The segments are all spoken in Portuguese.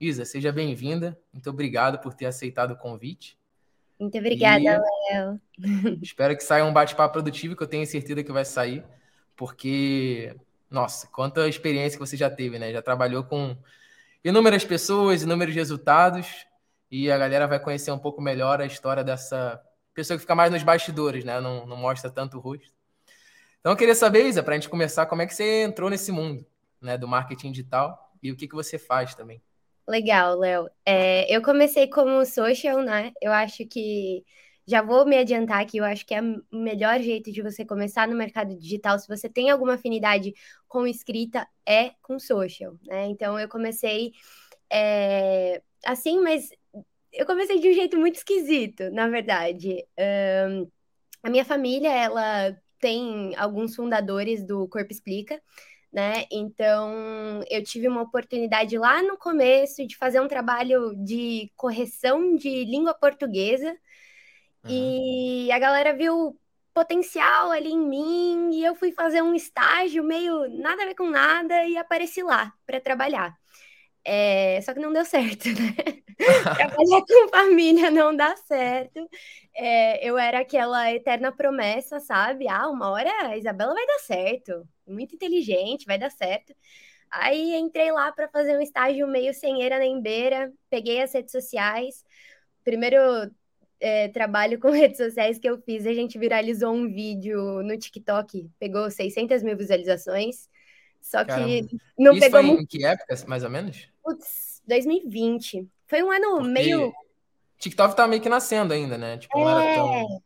Isa, seja bem-vinda. Muito obrigado por ter aceitado o convite. Muito obrigada, e... Léo. Espero que saia um bate-papo produtivo, que eu tenho certeza que vai sair, porque, nossa, quanta experiência que você já teve, né? Já trabalhou com inúmeras pessoas, inúmeros resultados, e a galera vai conhecer um pouco melhor a história dessa pessoa que fica mais nos bastidores, né? Não, não mostra tanto o rosto. Então, eu queria saber, Isa, para a gente começar, como é que você entrou nesse mundo né, do marketing digital e o que, que você faz também. Legal, Léo. É, eu comecei como social, né? Eu acho que já vou me adiantar que eu acho que é o melhor jeito de você começar no mercado digital, se você tem alguma afinidade com escrita, é com social, né? Então eu comecei é, assim, mas eu comecei de um jeito muito esquisito, na verdade. Um, a minha família, ela tem alguns fundadores do Corpo Explica, né? Então, eu tive uma oportunidade lá no começo de fazer um trabalho de correção de língua portuguesa uhum. e a galera viu potencial ali em mim e eu fui fazer um estágio meio nada a ver com nada e apareci lá para trabalhar. É, só que não deu certo, né? Trabalhar com família não dá certo. É, eu era aquela eterna promessa, sabe? Ah, uma hora a Isabela vai dar certo. Muito inteligente, vai dar certo. Aí entrei lá para fazer um estágio meio sem eira nem beira, peguei as redes sociais. Primeiro é, trabalho com redes sociais que eu fiz, a gente viralizou um vídeo no TikTok, pegou 600 mil visualizações. Só que Caramba. não Isso pegou foi muito. Em que época, mais ou menos? Putz, 2020. Foi um ano Porque meio. TikTok tá meio que nascendo ainda, né? Tipo, é... não era tão.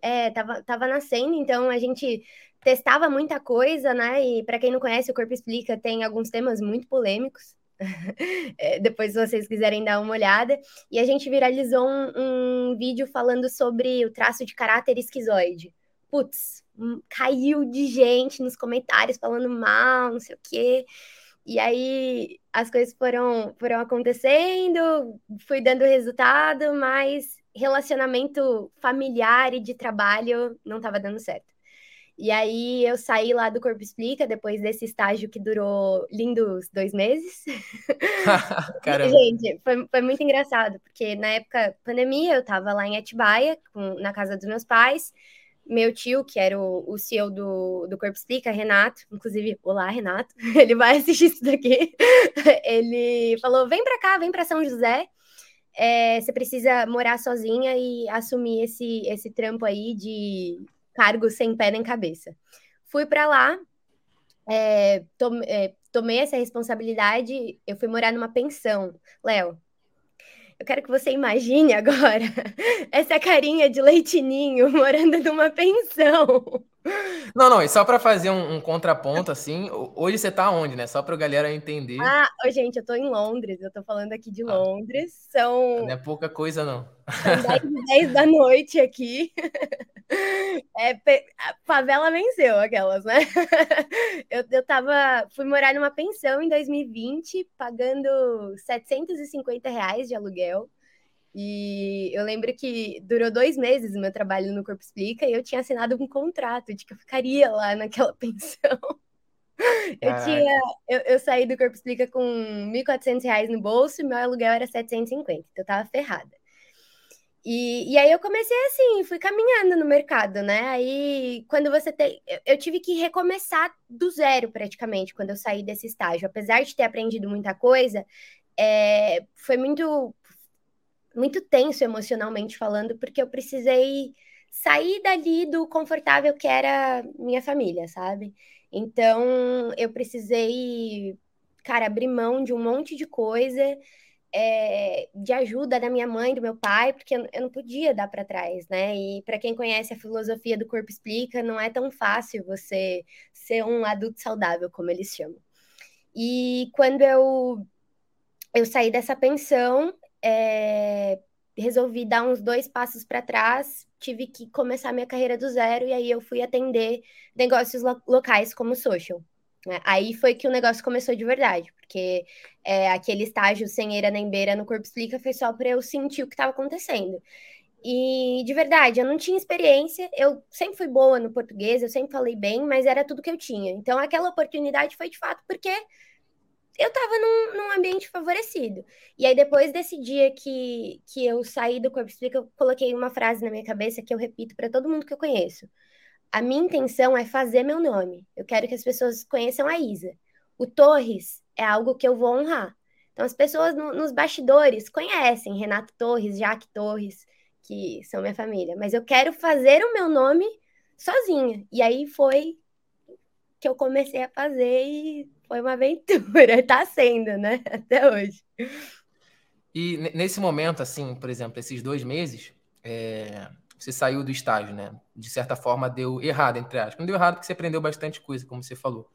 É, tava, tava nascendo, então a gente testava muita coisa, né? E para quem não conhece, o Corpo Explica tem alguns temas muito polêmicos. é, depois, se vocês quiserem dar uma olhada. E a gente viralizou um, um vídeo falando sobre o traço de caráter esquizoide. Putz, caiu de gente nos comentários falando mal, não sei o quê. E aí as coisas foram, foram acontecendo, fui dando resultado, mas relacionamento familiar e de trabalho não estava dando certo. E aí eu saí lá do Corpo Explica, depois desse estágio que durou lindos dois meses. Caramba. Gente, foi, foi muito engraçado, porque na época pandemia eu estava lá em Atibaia, com, na casa dos meus pais, meu tio, que era o, o CEO do, do Corpo Explica, Renato, inclusive, olá, Renato, ele vai assistir isso daqui. ele falou: vem para cá, vem para São José. É, você precisa morar sozinha e assumir esse, esse trampo aí de cargo sem pé nem cabeça. Fui para lá, é, tome, é, tomei essa responsabilidade, eu fui morar numa pensão. Léo, eu quero que você imagine agora essa carinha de leitinho morando numa pensão. Não, não, e só para fazer um, um, contraponto, assim, hoje você tá onde, né? Só para a galera entender. Ah, gente, eu tô em Londres, eu tô falando aqui de ah, Londres, são... Não é pouca coisa, não. São 10, 10 da noite aqui. É, a favela venceu aquelas, né? Eu, eu tava, fui morar numa pensão em 2020, pagando 750 reais de aluguel. E eu lembro que durou dois meses o meu trabalho no Corpo Explica e eu tinha assinado um contrato de que eu ficaria lá naquela pensão. Eu tinha, eu, eu, saí do Corpo Explica com 1.400 reais no bolso e meu aluguel era 750, então eu tava ferrada. E, e aí eu comecei assim, fui caminhando no mercado, né? Aí quando você tem. Eu, eu tive que recomeçar do zero praticamente quando eu saí desse estágio. Apesar de ter aprendido muita coisa, é, foi muito, muito tenso emocionalmente falando, porque eu precisei sair dali do confortável que era minha família, sabe? Então eu precisei, cara, abrir mão de um monte de coisa é, de ajuda da minha mãe, do meu pai, porque eu, não podia dar para trás, né? E para quem conhece a filosofia do corpo explica, não é tão fácil você ser um adulto saudável, como eles chamam. E quando eu, eu saí dessa pensão, é, resolvi dar uns dois passos para trás, tive que começar minha carreira do zero, e aí eu fui atender negócios lo locais como social. Né? Aí foi que o negócio começou de verdade, porque é, aquele estágio sem eira nem beira no Corpo Explica foi só para eu sentir o que estava acontecendo. E de verdade, eu não tinha experiência, eu sempre fui boa no português, eu sempre falei bem, mas era tudo que eu tinha. Então aquela oportunidade foi de fato porque eu tava num, num, ambiente favorecido. E aí, depois desse dia que, que eu saí do Corpo Explica, eu coloquei uma frase na minha cabeça que eu repito para todo mundo que eu conheço. A minha intenção é fazer meu nome. Eu quero que as pessoas conheçam a Isa. O Torres é algo que eu vou honrar. Então, as pessoas no, nos bastidores conhecem Renato Torres, Jaque Torres, que são minha família, mas eu quero fazer o meu nome sozinha. E aí foi que eu comecei a fazer e foi uma aventura. Tá sendo, né? Até hoje. E nesse momento, assim, por exemplo, esses dois meses, é, você saiu do estágio, né? De certa forma, deu errado, entre aspas. Não deu errado porque você aprendeu bastante coisa, como você falou.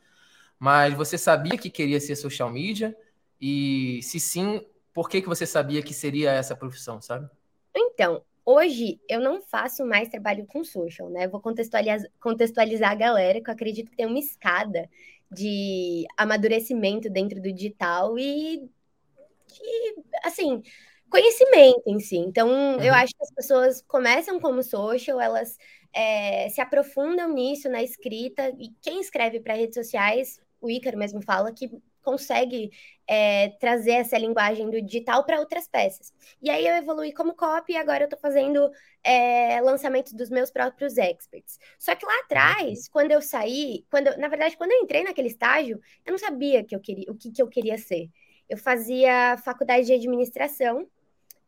Mas você sabia que queria ser social media? E se sim, por que, que você sabia que seria essa profissão, sabe? Então, Hoje eu não faço mais trabalho com social, né? Vou contextualizar, contextualizar a galera, que eu acredito que tem uma escada de amadurecimento dentro do digital e de, assim, conhecimento em si. Então, uhum. eu acho que as pessoas começam como social, elas é, se aprofundam nisso, na escrita, e quem escreve para redes sociais, o Ícaro mesmo fala que consegue é, trazer essa linguagem do digital para outras peças. E aí eu evolui como copy e agora eu estou fazendo é, lançamentos dos meus próprios experts. Só que lá atrás, quando eu saí, quando eu, na verdade, quando eu entrei naquele estágio, eu não sabia que eu queria, o que, que eu queria ser. Eu fazia faculdade de administração,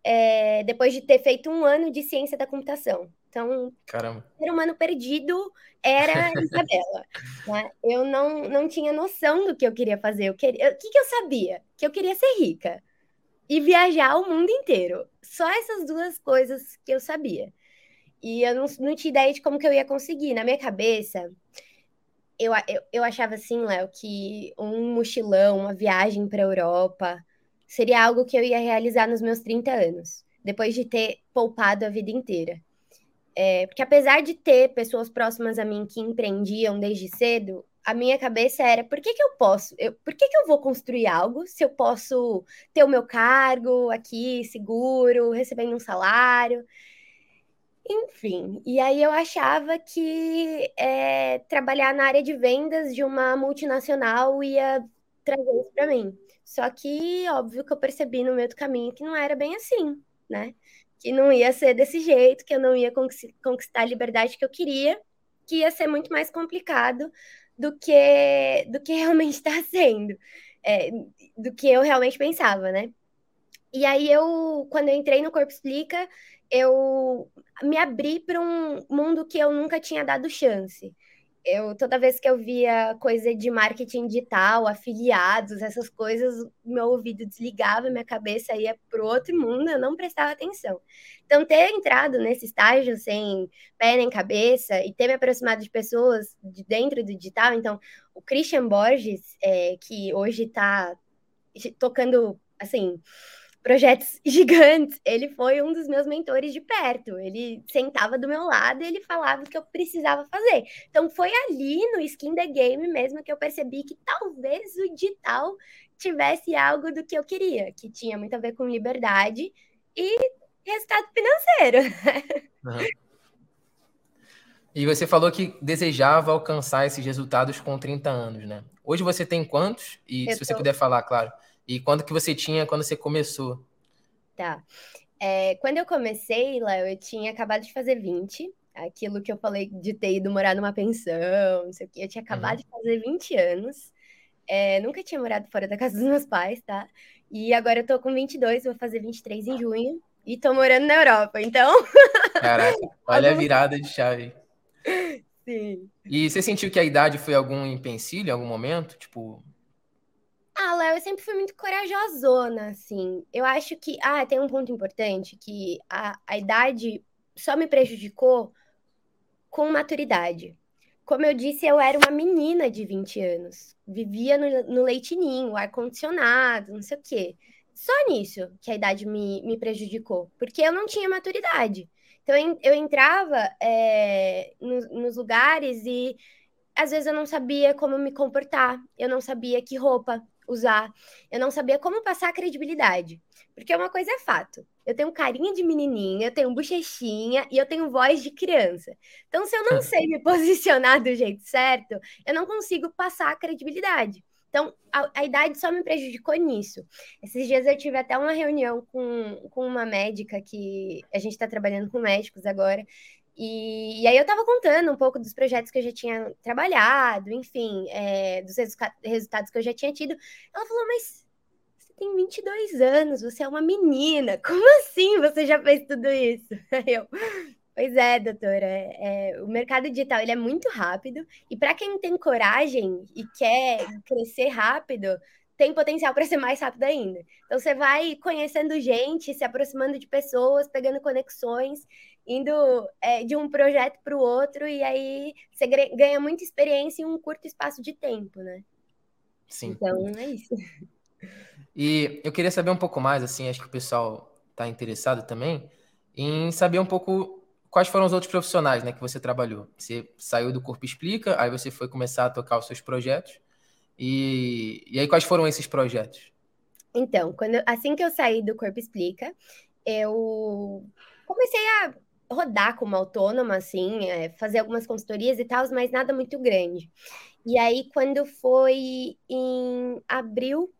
é, depois de ter feito um ano de ciência da computação. Então, Caramba. ser humano perdido era Isabela. né? Eu não, não tinha noção do que eu queria fazer. Eu queria, o que, que eu sabia? Que eu queria ser rica e viajar o mundo inteiro. Só essas duas coisas que eu sabia. E eu não, não tinha ideia de como que eu ia conseguir. Na minha cabeça, eu, eu, eu achava assim, Léo, que um mochilão, uma viagem para a Europa, seria algo que eu ia realizar nos meus 30 anos, depois de ter poupado a vida inteira. É, porque apesar de ter pessoas próximas a mim que empreendiam desde cedo, a minha cabeça era por que, que eu posso? Eu, por que, que eu vou construir algo se eu posso ter o meu cargo aqui, seguro, recebendo um salário? Enfim, e aí eu achava que é, trabalhar na área de vendas de uma multinacional ia trazer isso para mim. Só que, óbvio que eu percebi no meio do caminho que não era bem assim, né? Que não ia ser desse jeito, que eu não ia conquistar a liberdade que eu queria, que ia ser muito mais complicado do que do que realmente está sendo, é, do que eu realmente pensava, né? E aí eu, quando eu entrei no Corpo Explica, eu me abri para um mundo que eu nunca tinha dado chance eu toda vez que eu via coisa de marketing digital, afiliados, essas coisas, meu ouvido desligava, minha cabeça ia para outro mundo, eu não prestava atenção. Então, ter entrado nesse estágio sem pé nem cabeça e ter me aproximado de pessoas de dentro do digital, então, o Christian Borges, é, que hoje está tocando, assim, projetos gigantes. Ele foi um dos meus mentores de perto. Ele sentava do meu lado e ele falava o que eu precisava fazer. Então foi ali no Skin the Game mesmo que eu percebi que talvez o digital tivesse algo do que eu queria, que tinha muito a ver com liberdade e resultado financeiro. Uhum. E você falou que desejava alcançar esses resultados com 30 anos, né? Hoje você tem quantos? E eu se você puder falar, claro. E quando que você tinha quando você começou? Tá. É, quando eu comecei, Léo, eu tinha acabado de fazer 20. Aquilo que eu falei de ter ido morar numa pensão, não sei o quê. Eu tinha acabado uhum. de fazer 20 anos. É, nunca tinha morado fora da casa dos meus pais, tá? E agora eu tô com 22, vou fazer 23 em junho. E tô morando na Europa, então... Caraca, olha a virada de chave. Sim. E você sentiu que a idade foi algum empecilho em algum momento? Tipo, ah, Léo, eu sempre fui muito corajosona, assim. Eu acho que. Ah, tem um ponto importante: que a, a idade só me prejudicou com maturidade. Como eu disse, eu era uma menina de 20 anos. Vivia no, no leitinho, ar-condicionado, não sei o quê. Só nisso que a idade me, me prejudicou, porque eu não tinha maturidade. Então eu, eu entrava é, nos, nos lugares e às vezes eu não sabia como me comportar, eu não sabia que roupa usar. Eu não sabia como passar credibilidade. Porque uma coisa é fato. Eu tenho carinha de menininha, eu tenho bochechinha e eu tenho voz de criança. Então, se eu não sei me posicionar do jeito certo, eu não consigo passar credibilidade. Então, a, a, idade só me prejudicou nisso. Esses dias eu tive até uma reunião com, com uma médica que a gente está trabalhando com médicos agora. E, e, aí eu estava contando um pouco dos projetos que eu já tinha trabalhado, enfim, é, dos resultados que eu já tinha tido. Ela falou, mas você tem 22 anos, você é uma menina, como assim você já fez tudo isso? Aí eu, Pois é, doutora. É, é, o mercado digital ele é muito rápido e para quem tem coragem e quer crescer rápido, tem potencial para ser mais rápido ainda. Então você vai conhecendo gente, se aproximando de pessoas, pegando conexões, indo é, de um projeto para o outro e aí você ganha muita experiência em um curto espaço de tempo, né? Sim. Então é isso. E eu queria saber um pouco mais, assim, acho que o pessoal está interessado também em saber um pouco quais foram os outros profissionais né, que você trabalhou? Você saiu do Corpo Explica, aí você foi começar a tocar os seus projetos. E, e aí, quais foram esses projetos? Então, quando, assim que eu saí do Corpo Explica, eu comecei a rodar como autônoma, assim, é, fazer algumas consultorias e tal, mas nada muito grande. E aí, quando foi em abril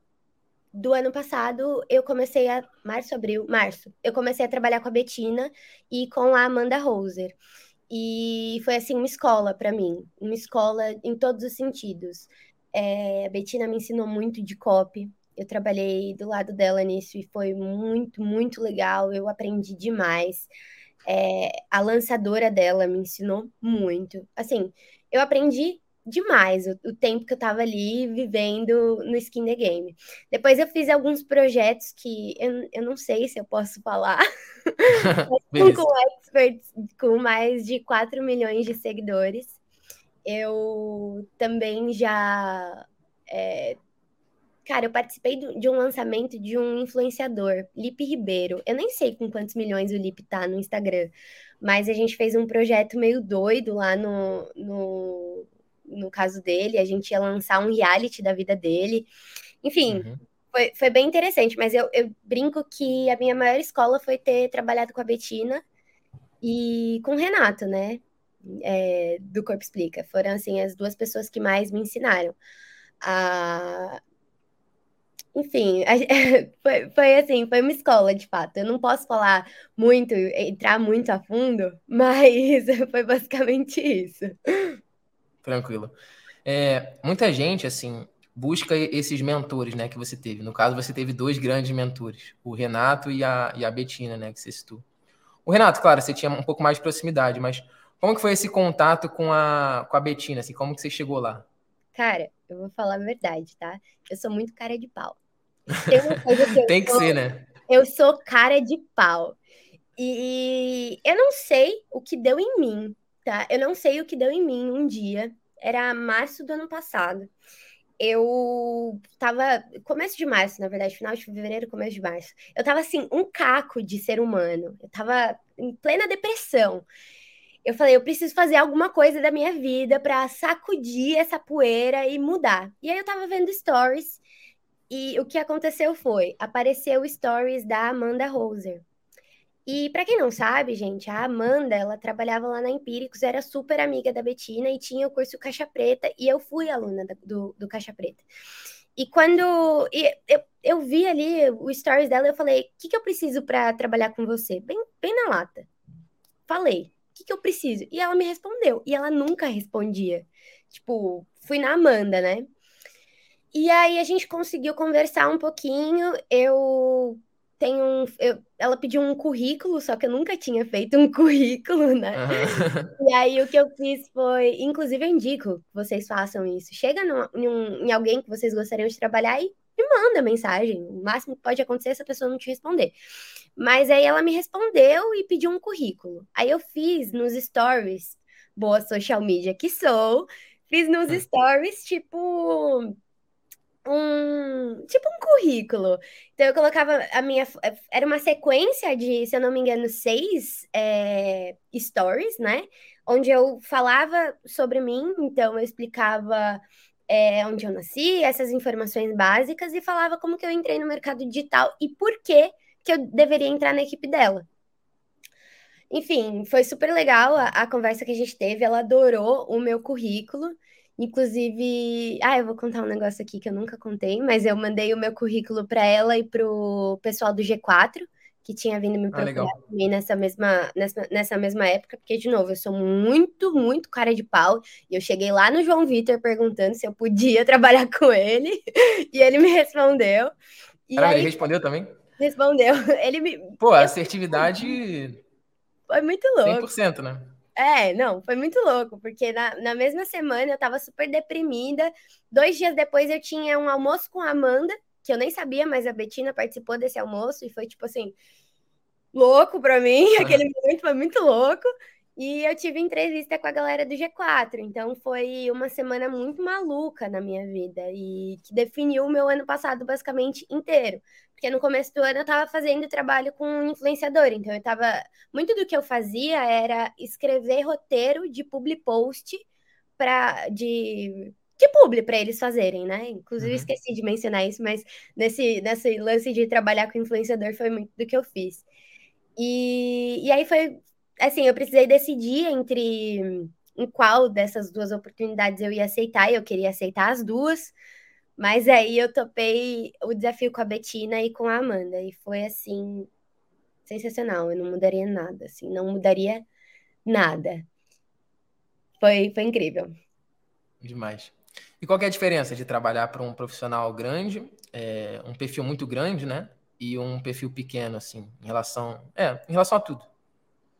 do ano passado, eu comecei a. Março, abril, março. Eu comecei a trabalhar com a Betina e com a Amanda Roser. E foi assim uma escola para mim, uma escola em todos os sentidos. É, a Betina me ensinou muito de copy. Eu trabalhei do lado dela nisso e foi muito, muito legal. Eu aprendi demais. É, a lançadora dela me ensinou muito. Assim, eu aprendi demais o, o, tempo que eu tava ali vivendo no Skin the Game. Depois eu fiz alguns projetos que eu, eu não sei se eu posso falar, com experts com mais de 4 milhões de seguidores. Eu também já. É, cara, eu participei de um lançamento de um influenciador, Lipe Ribeiro. Eu nem sei com quantos milhões o Lipe tá no Instagram, mas a gente fez um projeto meio doido lá no, no no caso dele, a gente ia lançar um reality da vida dele. Enfim, uhum. foi, foi bem interessante, mas eu, eu brinco que a minha maior escola foi ter trabalhado com a Betina e com o Renato, né? É, do Corpo Explica. Foram, assim, as duas pessoas que mais me ensinaram. A... Enfim, foi, foi assim, foi uma escola, de fato. Eu não posso falar muito, entrar muito a fundo, mas foi basicamente isso. Tranquilo. É, muita gente, assim, busca esses mentores, né, que você teve. No caso, você teve dois grandes mentores, o Renato e a, e a Betina, né, que você citou. O Renato, claro, você tinha um pouco mais de proximidade, mas como que foi esse contato com a, com a Betina, assim, como que você chegou lá? Cara, eu vou falar a verdade, tá? Eu sou muito cara de pau. Tem, Tem que sou, ser, né? Eu sou cara de pau. E eu não sei o que deu em mim tá? Eu não sei o que deu em mim um dia, era março do ano passado. Eu tava. Começo de março, na verdade, final de fevereiro, começo de março. Eu tava assim, um caco de ser humano. Eu tava em plena depressão. Eu falei, eu preciso fazer alguma coisa da minha vida para sacudir essa poeira e mudar. E aí eu tava vendo stories e o que aconteceu foi, apareceu stories da Amanda Roser. E para quem não sabe, gente, a Amanda, ela trabalhava lá na Empíricos, era super amiga da Betina e tinha o curso Caixa Preta, e eu fui aluna do, do Caixa Preta. E quando e eu, eu vi ali o stories dela, eu falei: o que, que eu preciso para trabalhar com você? Bem, bem na lata. Falei: o que, que eu preciso? E ela me respondeu, e ela nunca respondia. Tipo, fui na Amanda, né? E aí a gente conseguiu conversar um pouquinho. Eu tem um. Eu, ela pediu um currículo, só que eu nunca tinha feito um currículo, né? Uhum. E aí o que eu fiz foi. Inclusive, eu indico que vocês façam isso. Chega em, um, em alguém que vocês gostariam de trabalhar e me manda mensagem. O máximo que pode acontecer é essa pessoa não te responder. Mas aí ela me respondeu e pediu um currículo. Aí eu fiz nos stories, boa social media que sou, fiz nos stories, tipo um tipo um currículo. Então eu colocava a minha. Era uma sequência de, se eu não me engano, seis é, stories, né? Onde eu falava sobre mim, então eu explicava é, onde eu nasci, essas informações básicas, e falava como que eu entrei no mercado digital e por que, que eu deveria entrar na equipe dela. Enfim, foi super legal a, a conversa que a gente teve. Ela adorou o meu currículo. Inclusive, ah, eu vou contar um negócio aqui que eu nunca contei, mas eu mandei o meu currículo para ela e pro pessoal do G4, que tinha vindo me ah, procurar ah, também nessa mesma, nessa, nessa mesma época, porque, de novo, eu sou muito, muito cara de pau, e eu cheguei lá no João Vitor perguntando se eu podia trabalhar com ele, e ele me respondeu. E Caramba, aí, ele respondeu também? Respondeu. Ele me. Pô, a assertividade. Foi muito louco. 100%, né? É, não, foi muito louco, porque na, na mesma semana eu tava super deprimida. Dois dias depois eu tinha um almoço com a Amanda, que eu nem sabia, mas a Betina participou desse almoço e foi tipo assim, louco pra mim. Aquele momento foi muito louco. E eu tive entrevista com a galera do G4, então foi uma semana muito maluca na minha vida e que definiu o meu ano passado basicamente inteiro. Porque no começo do ano eu estava fazendo trabalho com influenciador, então eu tava. Muito do que eu fazia era escrever roteiro de public post para de de publi para eles fazerem, né? Inclusive, uhum. esqueci de mencionar isso, mas nesse, nesse lance de trabalhar com influenciador foi muito do que eu fiz. E, e aí foi, assim, eu precisei decidir entre em qual dessas duas oportunidades eu ia aceitar, e eu queria aceitar as duas, mas aí eu topei o desafio com a Betina e com a Amanda, e foi assim, sensacional, eu não mudaria nada, assim, não mudaria nada. Foi, foi incrível. Demais. E qual é a diferença de trabalhar para um profissional grande, é, um perfil muito grande, né? E um perfil pequeno, assim, em relação, é, em relação a tudo?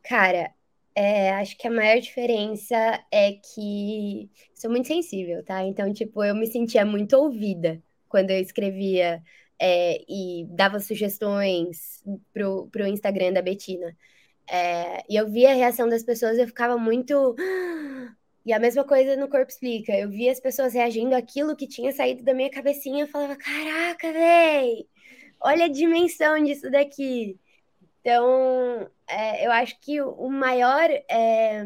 Cara, é, acho que a maior diferença é que sou muito sensível, tá? Então, tipo, eu me sentia muito ouvida quando eu escrevia é, e dava sugestões pro, pro Instagram da Betina. É, e eu via a reação das pessoas, eu ficava muito. E a mesma coisa no Corpo Explica. Eu via as pessoas reagindo àquilo que tinha saído da minha cabecinha. Eu falava: Caraca, véi, olha a dimensão disso daqui. Então, é, eu acho que o maior, é,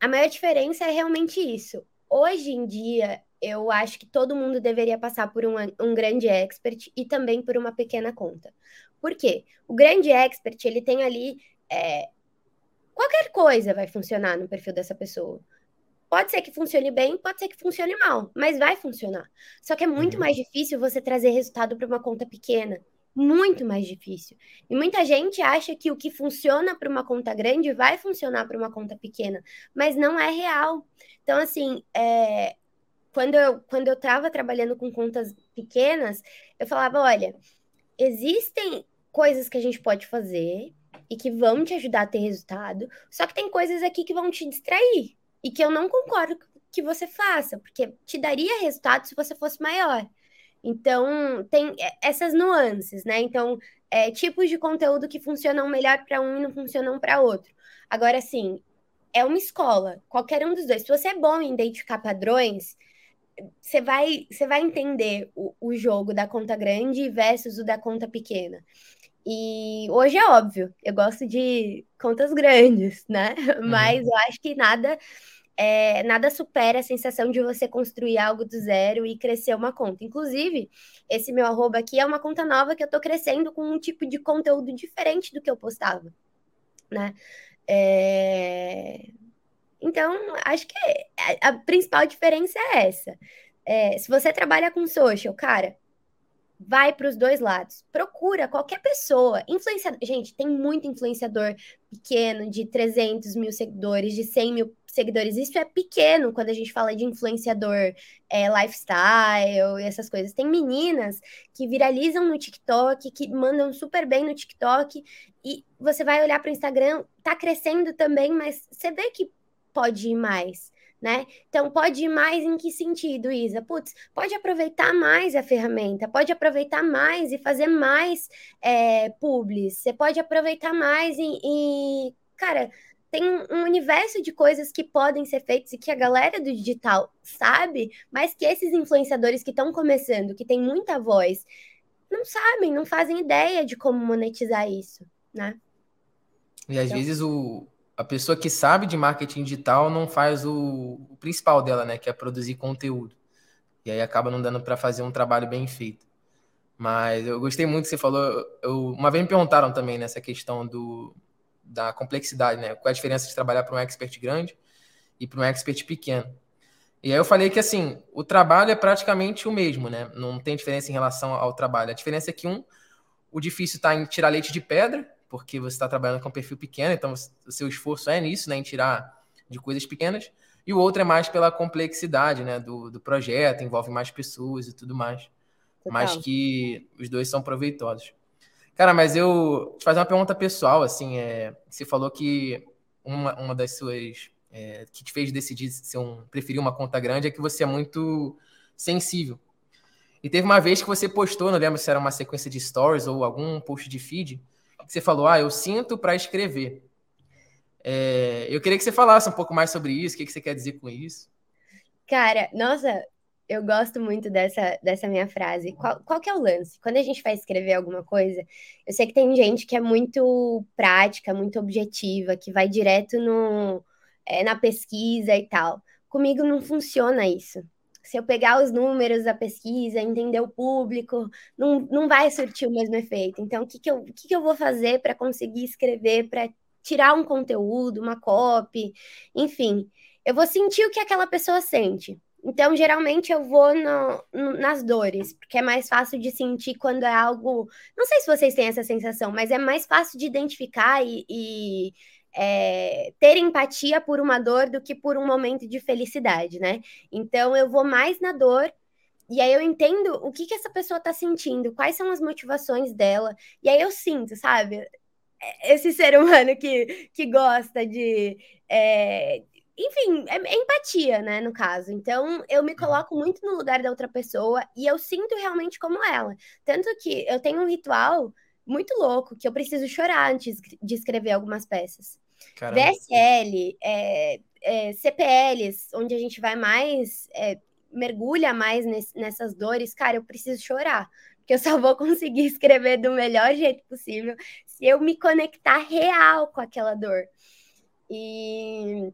a maior diferença é realmente isso. Hoje em dia, eu acho que todo mundo deveria passar por um, um grande expert e também por uma pequena conta. Por quê? O grande expert, ele tem ali é, qualquer coisa vai funcionar no perfil dessa pessoa. Pode ser que funcione bem, pode ser que funcione mal, mas vai funcionar. Só que é muito uhum. mais difícil você trazer resultado para uma conta pequena muito mais difícil. E muita gente acha que o que funciona para uma conta grande vai funcionar para uma conta pequena, mas não é real. Então, assim, é, quando eu quando eu estava trabalhando com contas pequenas, eu falava, olha, existem coisas que a gente pode fazer e que vão te ajudar a ter resultado, só que tem coisas aqui que vão te distrair e que eu não concordo que você faça, porque te daria resultado se você fosse maior. Então, tem essas nuances, né? Então, é, tipos de conteúdo que funcionam melhor para um e não funcionam para outro. Agora, assim, é uma escola, qualquer um dos dois. Se você é bom em identificar padrões, você vai, você vai entender o, o jogo da conta grande versus o da conta pequena. E hoje é óbvio, eu gosto de contas grandes, né? Uhum. Mas eu acho que nada é, nada supera a sensação de você construir algo do zero e crescer uma conta. Inclusive, esse meu arroba aqui é uma conta nova que eu tô crescendo com um tipo de conteúdo diferente do que eu postava, né? É... Então, acho que a principal diferença é essa. É, se você trabalha com social, cara, vai para os dois lados. Procura qualquer pessoa, influenciador. Gente, tem muito influenciador pequeno, de 300 mil seguidores, de 100 mil seguidores. Isso é pequeno quando a gente fala de influenciador é, lifestyle e essas coisas. Tem meninas que viralizam no TikTok, que mandam super bem no TikTok, e você vai olhar para o Instagram, tá crescendo também, mas você vê que pode ir mais né? Então, pode ir mais em que sentido, Isa? Putz, pode aproveitar mais a ferramenta, pode aproveitar mais e fazer mais é, publis, você pode aproveitar mais e, e, cara, tem um universo de coisas que podem ser feitas e que a galera do digital sabe, mas que esses influenciadores que estão começando, que tem muita voz, não sabem, não fazem ideia de como monetizar isso, né? E às então... vezes o, a pessoa que sabe de marketing digital não faz o, o principal dela, né? Que é produzir conteúdo. E aí acaba não dando para fazer um trabalho bem feito. Mas eu gostei muito que você falou. Eu, uma vez me perguntaram também nessa questão do, da complexidade, né? Qual é a diferença de trabalhar para um expert grande e para um expert pequeno. E aí eu falei que assim, o trabalho é praticamente o mesmo, né? Não tem diferença em relação ao trabalho. A diferença é que um, o difícil está em tirar leite de pedra, porque você está trabalhando com um perfil pequeno, então o seu esforço é nisso, né? Em tirar de coisas pequenas. E o outro é mais pela complexidade, né? Do, do projeto, envolve mais pessoas e tudo mais. Total. Mas que os dois são proveitosos. Cara, mas eu te fazer uma pergunta pessoal, assim, é, você falou que uma, uma das suas é, que te fez decidir ser um, preferir uma conta grande é que você é muito sensível. E teve uma vez que você postou, não lembro se era uma sequência de stories ou algum post de feed, que você falou, ah, eu sinto para escrever. É, eu queria que você falasse um pouco mais sobre isso, o que, que você quer dizer com isso. Cara, nossa, eu gosto muito dessa, dessa minha frase. Qual, qual que é o lance? Quando a gente vai escrever alguma coisa, eu sei que tem gente que é muito prática, muito objetiva, que vai direto no, é, na pesquisa e tal. Comigo não funciona isso. Se eu pegar os números da pesquisa, entender o público, não, não vai surtir o mesmo efeito. Então, o que, que, eu, o que, que eu vou fazer para conseguir escrever, para tirar um conteúdo, uma copy, enfim. Eu vou sentir o que aquela pessoa sente. Então, geralmente, eu vou no, no, nas dores, porque é mais fácil de sentir quando é algo. Não sei se vocês têm essa sensação, mas é mais fácil de identificar e, e é, ter empatia por uma dor do que por um momento de felicidade, né? Então, eu vou mais na dor. E aí eu entendo o que, que essa pessoa está sentindo, quais são as motivações dela. E aí eu sinto, sabe? Esse ser humano que, que gosta de, é, enfim, é, é, empatia, né, no caso. Então, eu me uhum. coloco muito no lugar da outra pessoa e eu sinto realmente como ela. Tanto que eu tenho um ritual muito louco que eu preciso chorar antes de escrever algumas peças. Caramba. VSL, é, é, CPLs, onde a gente vai mais, é, mergulha mais nesse, nessas dores, cara, eu preciso chorar. Porque eu só vou conseguir escrever do melhor jeito possível se eu me conectar real com aquela dor. E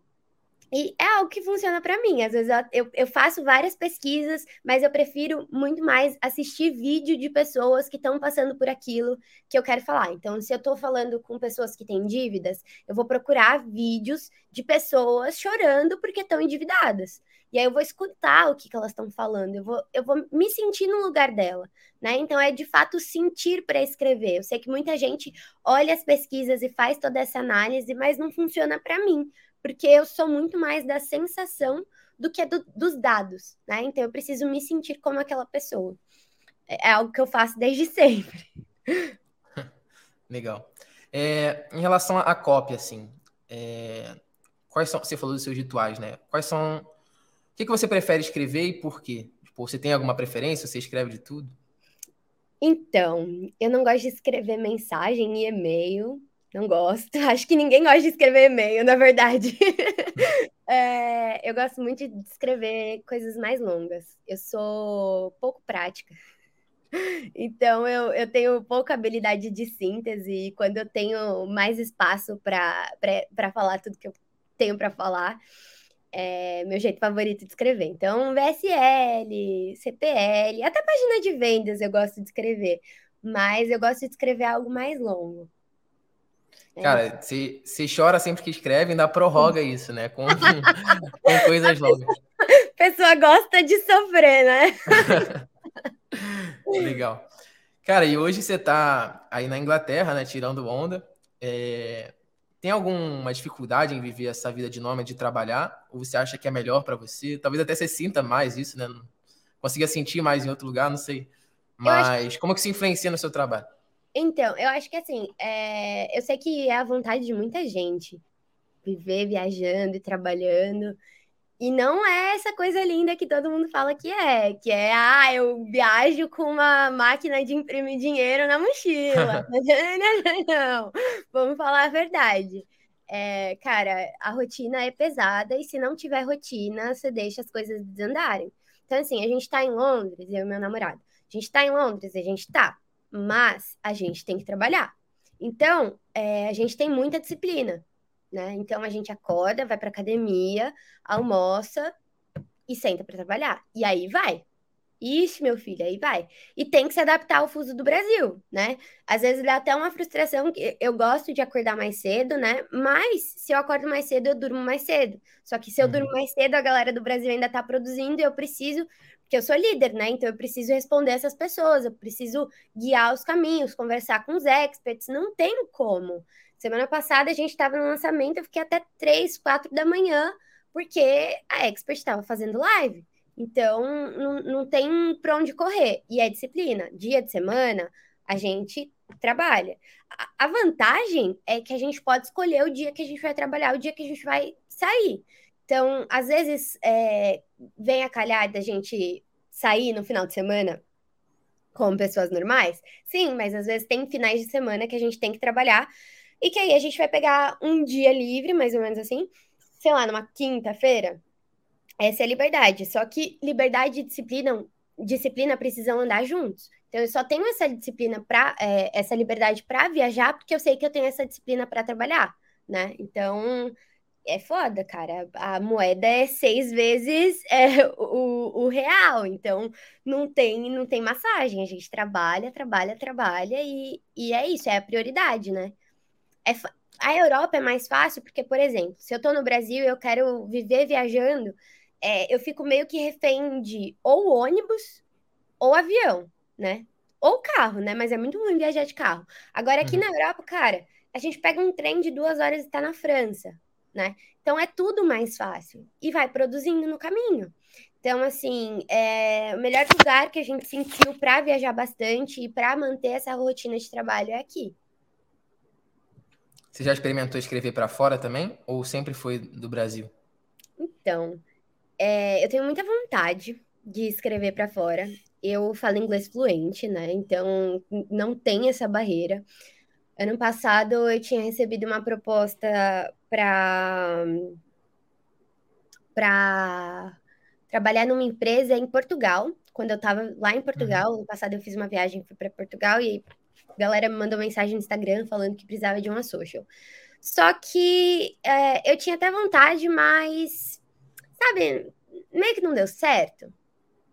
e é algo que funciona para mim. Às vezes eu, eu, faço várias pesquisas, mas eu prefiro muito mais assistir vídeo de pessoas que estão passando por aquilo que eu quero falar. Então, se eu estou falando com pessoas que têm dívidas, eu vou procurar vídeos de pessoas chorando porque estão endividadas. E aí eu vou escutar o que, que elas estão falando, eu vou, eu vou me sentir no lugar dela, né? Então é de fato sentir para escrever. Eu sei que muita gente olha as pesquisas e faz toda essa análise, mas não funciona para mim, porque eu sou muito mais da sensação do que do, dos dados, né? Então eu preciso me sentir como aquela pessoa. É, é algo que eu faço desde sempre. Legal. É, em relação à cópia, assim, é, quais são? Você falou dos seus rituais, né? Quais são? O que, que você prefere escrever e por quê? Tipo, você tem alguma preferência? Você escreve de tudo? Então, eu não gosto de escrever mensagem e e-mail. Não gosto. Acho que ninguém gosta de escrever e-mail, na verdade. é, eu gosto muito de escrever coisas mais longas. Eu sou pouco prática. Então, eu, eu tenho pouca habilidade de síntese, e quando eu tenho mais espaço para falar tudo que eu tenho para falar, é meu jeito favorito de escrever. Então, VSL, CPL, até página de vendas eu gosto de escrever, mas eu gosto de escrever algo mais longo. É. Cara, você chora sempre que escreve, ainda prorroga isso, né? Com, com coisas longas. A pessoa gosta de sofrer, né? Legal. Cara, e hoje você tá aí na Inglaterra, né? Tirando onda. É... Tem alguma dificuldade em viver essa vida de nômade, de trabalhar? Ou você acha que é melhor para você? Talvez até você sinta mais isso, né? Consiga sentir mais em outro lugar, não sei. Mas como que se influencia no seu trabalho? Então, eu acho que assim, é... eu sei que é a vontade de muita gente viver viajando e trabalhando. E não é essa coisa linda que todo mundo fala que é, que é, ah, eu viajo com uma máquina de imprimir dinheiro na mochila. não, não, não, vamos falar a verdade. É, cara, a rotina é pesada e se não tiver rotina, você deixa as coisas desandarem. Então, assim, a gente tá em Londres, eu e meu namorado. A gente tá em Londres, a gente tá mas a gente tem que trabalhar. Então, é, a gente tem muita disciplina, né? Então, a gente acorda, vai para academia, almoça e senta para trabalhar. E aí vai. Ixi, meu filho, aí vai. E tem que se adaptar ao fuso do Brasil, né? Às vezes dá até uma frustração que eu gosto de acordar mais cedo, né? Mas se eu acordo mais cedo, eu durmo mais cedo. Só que se eu durmo uhum. mais cedo, a galera do Brasil ainda tá produzindo e eu preciso, porque eu sou líder, né? Então eu preciso responder essas pessoas, eu preciso guiar os caminhos, conversar com os experts, não tem como. Semana passada a gente estava no lançamento, eu fiquei até 3, 4 da manhã, porque a expert estava fazendo live. Então, não, não tem para onde correr. E é disciplina. Dia de semana, a gente trabalha. A, a vantagem é que a gente pode escolher o dia que a gente vai trabalhar, o dia que a gente vai sair. Então, às vezes, é, vem a calhar da gente sair no final de semana como pessoas normais? Sim, mas às vezes tem finais de semana que a gente tem que trabalhar e que aí a gente vai pegar um dia livre, mais ou menos assim, sei lá, numa quinta-feira, essa é a liberdade. Só que liberdade e disciplina, disciplina precisam andar juntos. Então, eu só tenho essa disciplina para é, essa liberdade para viajar, porque eu sei que eu tenho essa disciplina para trabalhar, né? Então, é foda, cara. A moeda é seis vezes é, o, o real, então não tem não tem massagem. A gente trabalha, trabalha, trabalha e, e é isso, é a prioridade, né? É, a Europa é mais fácil porque, por exemplo, se eu tô no Brasil e eu quero viver viajando, é, eu fico meio que refém de ou ônibus ou avião, né? Ou carro, né? Mas é muito ruim viajar de carro. Agora, aqui uhum. na Europa, cara, a gente pega um trem de duas horas e está na França, né? Então é tudo mais fácil e vai produzindo no caminho. Então, assim, é, o melhor lugar que a gente sentiu para viajar bastante e para manter essa rotina de trabalho é aqui. Você já experimentou escrever para fora também? Ou sempre foi do Brasil? Então, é, eu tenho muita vontade de escrever para fora. Eu falo inglês fluente, né? Então não tem essa barreira. Ano passado eu tinha recebido uma proposta para para trabalhar numa empresa em Portugal. Quando eu estava lá em Portugal, uhum. ano passado eu fiz uma viagem para Portugal e a galera me mandou mensagem no Instagram falando que precisava de uma social. Só que é, eu tinha até vontade, mas sabe, meio que não deu certo.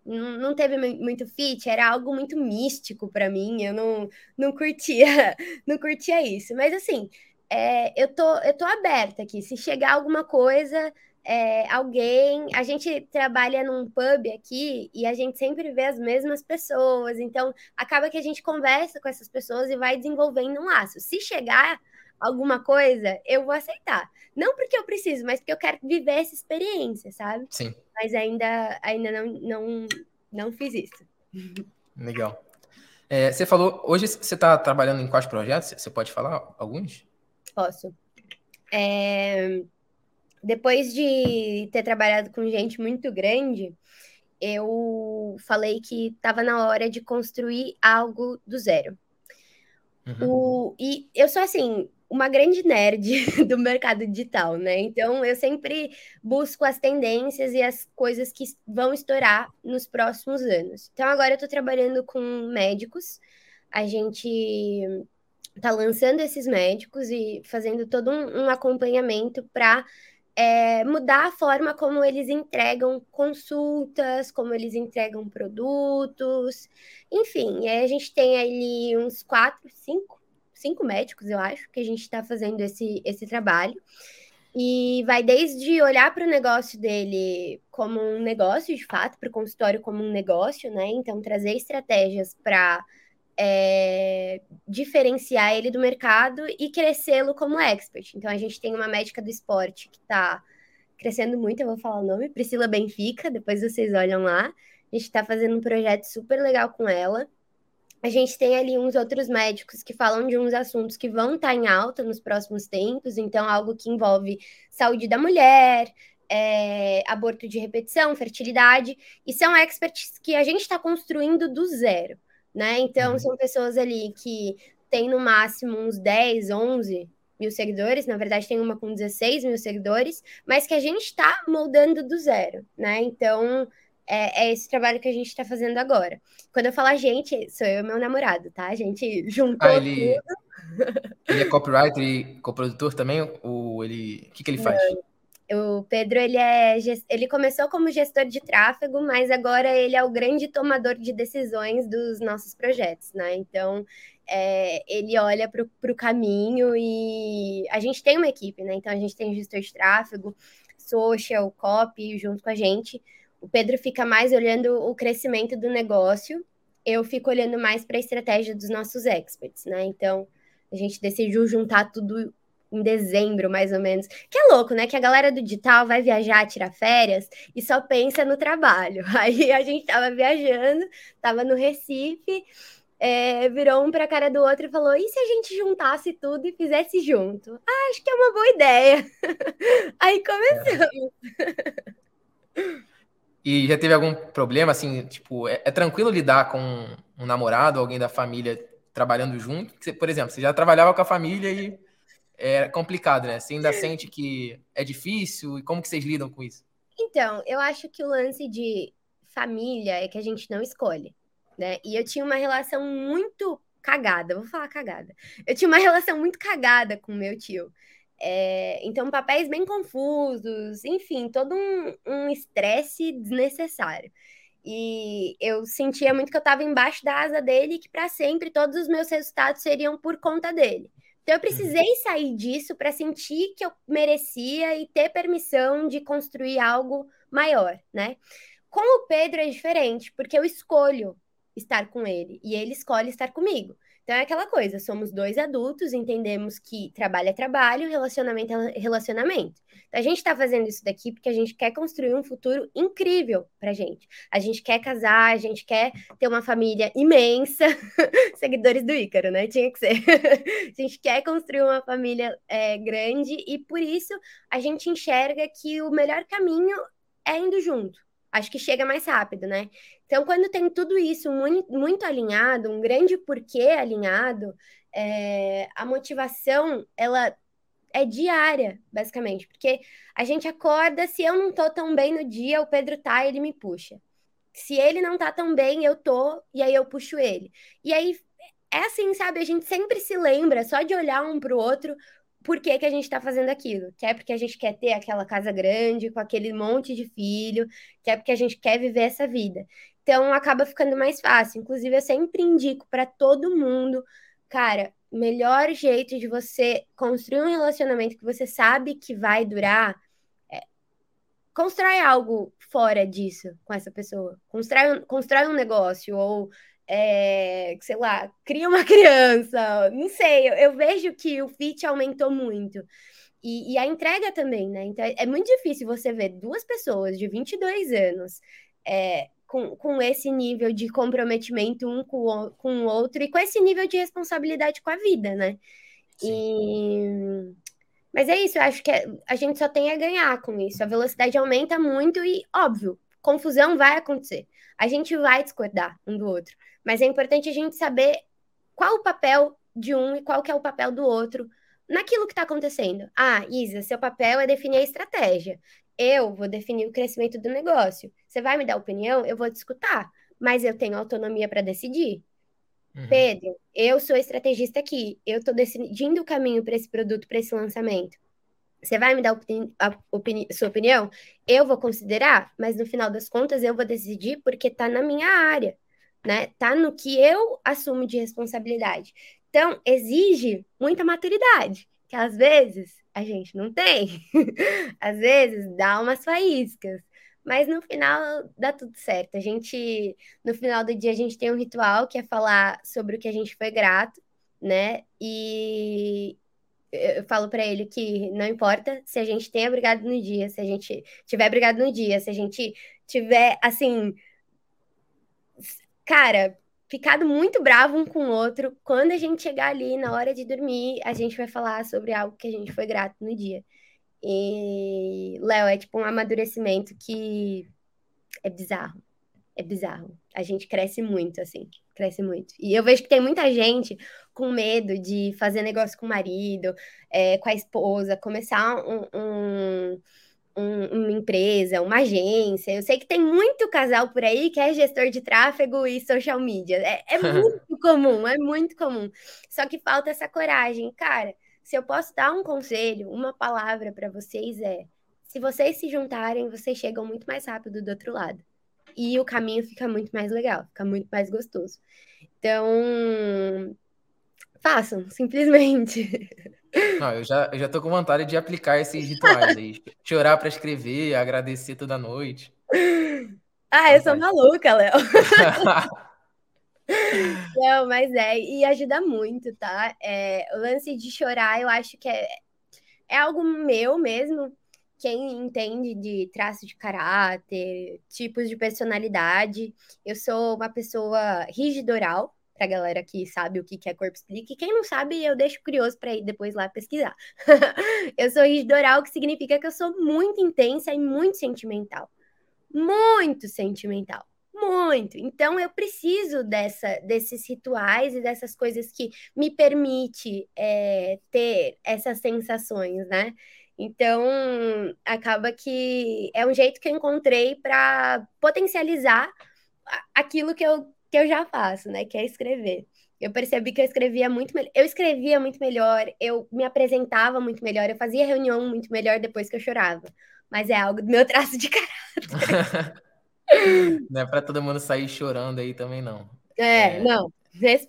Não, teve muito fit, era algo muito místico para mim, eu não, não curtia, não curtia isso. Mas assim, é, eu, tô, eu tô aberta aqui. Se chegar alguma coisa, é, alguém. A gente trabalha num pub aqui e a gente sempre vê as mesmas pessoas, então acaba que a gente conversa com essas pessoas e vai desenvolvendo um laço. Se chegar alguma coisa, eu vou aceitar. Não porque eu preciso, mas porque eu quero viver essa experiência, sabe? Sim. Mas ainda, ainda não, não, não fiz isso. Legal. É, você falou, hoje você está trabalhando em quais projetos? Você pode falar alguns? Posso. É, depois de ter trabalhado com gente muito grande, eu falei que estava na hora de construir algo do zero. Uhum. O, e eu sou assim, uma grande nerd do mercado digital, né? Então eu sempre busco as tendências e as coisas que vão estourar nos próximos anos. Então agora eu estou trabalhando com médicos, a gente está lançando esses médicos e fazendo todo um, um acompanhamento para é, mudar a forma como eles entregam consultas, como eles entregam produtos, enfim, a gente tem ali uns quatro, cinco cinco médicos, eu acho, que a gente está fazendo esse, esse trabalho. E vai desde olhar para o negócio dele como um negócio, de fato, para o consultório como um negócio, né? Então, trazer estratégias para é, diferenciar ele do mercado e crescê-lo como expert. Então, a gente tem uma médica do esporte que está crescendo muito, eu vou falar o nome, Priscila Benfica, depois vocês olham lá. A gente está fazendo um projeto super legal com ela a gente tem ali uns outros médicos que falam de uns assuntos que vão estar tá em alta nos próximos tempos, então algo que envolve saúde da mulher, é, aborto de repetição, fertilidade, e são experts que a gente está construindo do zero, né? Então, uhum. são pessoas ali que têm no máximo uns 10, 11 mil seguidores, na verdade tem uma com 16 mil seguidores, mas que a gente está moldando do zero, né? Então, é, é esse trabalho que a gente está fazendo agora. Quando eu falo a gente, sou eu e meu namorado, tá? A gente juntou ah, ele... tudo. Ele é copywriter e coprodutor também? Ou ele. O que, que ele faz? Não. O Pedro, ele é ele começou como gestor de tráfego, mas agora ele é o grande tomador de decisões dos nossos projetos, né? Então, é, ele olha para o caminho e a gente tem uma equipe, né? Então, a gente tem gestor de tráfego, social, copy junto com a gente. O Pedro fica mais olhando o crescimento do negócio, eu fico olhando mais para a estratégia dos nossos experts, né? Então, a gente decidiu juntar tudo em dezembro, mais ou menos. Que é louco, né? Que a galera do digital vai viajar, tirar férias e só pensa no trabalho. Aí a gente tava viajando, tava no Recife, é, virou um para a cara do outro e falou: e se a gente juntasse tudo e fizesse junto? Ah, acho que é uma boa ideia. Aí começamos. É. E já teve algum problema, assim, tipo, é, é tranquilo lidar com um namorado, alguém da família trabalhando junto? Por exemplo, você já trabalhava com a família e é complicado, né? Você ainda sente que é difícil e como que vocês lidam com isso? Então, eu acho que o lance de família é que a gente não escolhe, né? E eu tinha uma relação muito cagada, vou falar cagada. Eu tinha uma relação muito cagada com meu tio. É, então, papéis bem confusos, enfim, todo um estresse um desnecessário. E eu sentia muito que eu estava embaixo da asa dele e que para sempre todos os meus resultados seriam por conta dele. Então eu uhum. precisei sair disso para sentir que eu merecia e ter permissão de construir algo maior, né? Com o Pedro é diferente, porque eu escolho estar com ele e ele escolhe estar comigo. Então é aquela coisa, somos dois adultos, entendemos que trabalho é trabalho, relacionamento é relacionamento. Então, a gente está fazendo isso daqui porque a gente quer construir um futuro incrível pra gente. A gente quer casar, a gente quer ter uma família imensa, seguidores do Ícaro, né? Tinha que ser. a gente quer construir uma família é, grande e por isso a gente enxerga que o melhor caminho é indo junto acho que chega mais rápido, né? Então, quando tem tudo isso muito, muito alinhado, um grande porquê alinhado, é, a motivação, ela é diária, basicamente, porque a gente acorda, se eu não tô tão bem no dia, o Pedro tá, ele me puxa. Se ele não tá tão bem, eu tô, e aí eu puxo ele. E aí é assim, sabe? A gente sempre se lembra, só de olhar um pro outro, por que, que a gente está fazendo aquilo. Que é porque a gente quer ter aquela casa grande, com aquele monte de filho, que é porque a gente quer viver essa vida. Então acaba ficando mais fácil. Inclusive, eu sempre indico para todo mundo, cara, melhor jeito de você construir um relacionamento que você sabe que vai durar. É, constrói algo fora disso com essa pessoa. Constrói, constrói um negócio ou é, sei lá, cria uma criança, não sei, eu, eu vejo que o fit aumentou muito. E, e, a entrega também, né? Então é muito difícil você ver duas pessoas de 22 anos é, com, com esse nível de comprometimento um com o, com o outro e com esse nível de responsabilidade com a vida, né? E... Mas é isso, eu acho que a gente só tem a ganhar com isso. A velocidade aumenta muito e, óbvio, confusão vai acontecer. A gente vai discordar um do outro. Mas é importante a gente saber qual o papel de um e qual que é o papel do outro naquilo que está acontecendo. Ah, Isa, seu papel é definir a estratégia. Eu vou definir o crescimento do negócio. Você vai me dar opinião? Eu vou te escutar. Mas eu tenho autonomia para decidir. Uhum. Pedro, eu sou estrategista aqui. Eu estou decidindo o caminho para esse produto, para esse lançamento. Você vai me dar opini opini sua opinião? Eu vou considerar, mas no final das contas eu vou decidir porque está na minha área né? Tá no que eu assumo de responsabilidade. Então, exige muita maturidade, que às vezes a gente não tem. às vezes dá umas faíscas, mas no final dá tudo certo. A gente, no final do dia, a gente tem um ritual que é falar sobre o que a gente foi grato, né? E eu falo para ele que não importa se a gente tenha brigado no dia, se a gente tiver brigado no dia, se a gente tiver assim cara, ficado muito bravo um com o outro. Quando a gente chegar ali na hora de dormir, a gente vai falar sobre algo que a gente foi grato no dia. E, Léo, é tipo um amadurecimento que é bizarro. É bizarro. A gente cresce muito, assim. Cresce muito. E eu vejo que tem muita gente com medo de fazer negócio com o marido, é, com a esposa, começar um, um um, uma empresa, uma agência. Eu sei que tem muito casal por aí que é gestor de tráfego e social media. É, é muito comum, é muito comum. Só que falta essa coragem. Cara, se eu posso dar um conselho, uma palavra para vocês é Se vocês se juntarem, vocês chegam muito mais rápido do outro lado. E o caminho fica muito mais legal, fica muito mais gostoso. Então, façam, simplesmente. Não, eu já, eu já tô com vontade de aplicar esses rituais aí. Chorar para escrever, agradecer toda noite. Ah, eu sou maluca, Léo. Não, mas é, e ajuda muito, tá? É, o lance de chorar, eu acho que é, é algo meu mesmo. Quem entende de traço de caráter, tipos de personalidade, eu sou uma pessoa rigidoral, pra galera que sabe o que é corpo explica. E quem não sabe, eu deixo curioso para ir depois lá pesquisar. eu sou rigidoral, que significa que eu sou muito intensa e muito sentimental. Muito sentimental muito. Então eu preciso dessa, desses rituais e dessas coisas que me permite é, ter essas sensações, né? Então acaba que é um jeito que eu encontrei para potencializar aquilo que eu, que eu já faço, né? Que é escrever. Eu percebi que eu escrevia muito melhor. Eu escrevia muito melhor, eu me apresentava muito melhor, eu fazia reunião muito melhor depois que eu chorava. Mas é algo do meu traço de caráter. não é para todo mundo sair chorando aí também, não. É, é, não.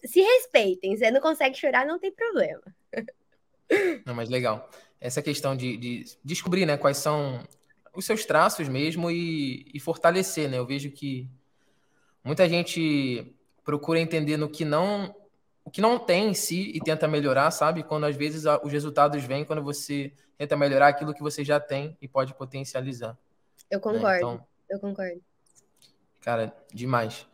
Se respeitem. Você não consegue chorar, não tem problema. Não, mas legal. Essa questão de, de descobrir né, quais são os seus traços mesmo e, e, fortalecer, né? Eu vejo que muita gente procura entender no que não o que não tem em si e tenta melhorar, sabe? Quando às vezes os resultados vêm quando você tenta melhorar aquilo que você já tem e pode potencializar. Eu né? concordo. Né? Então, eu concordo. Cara, demais.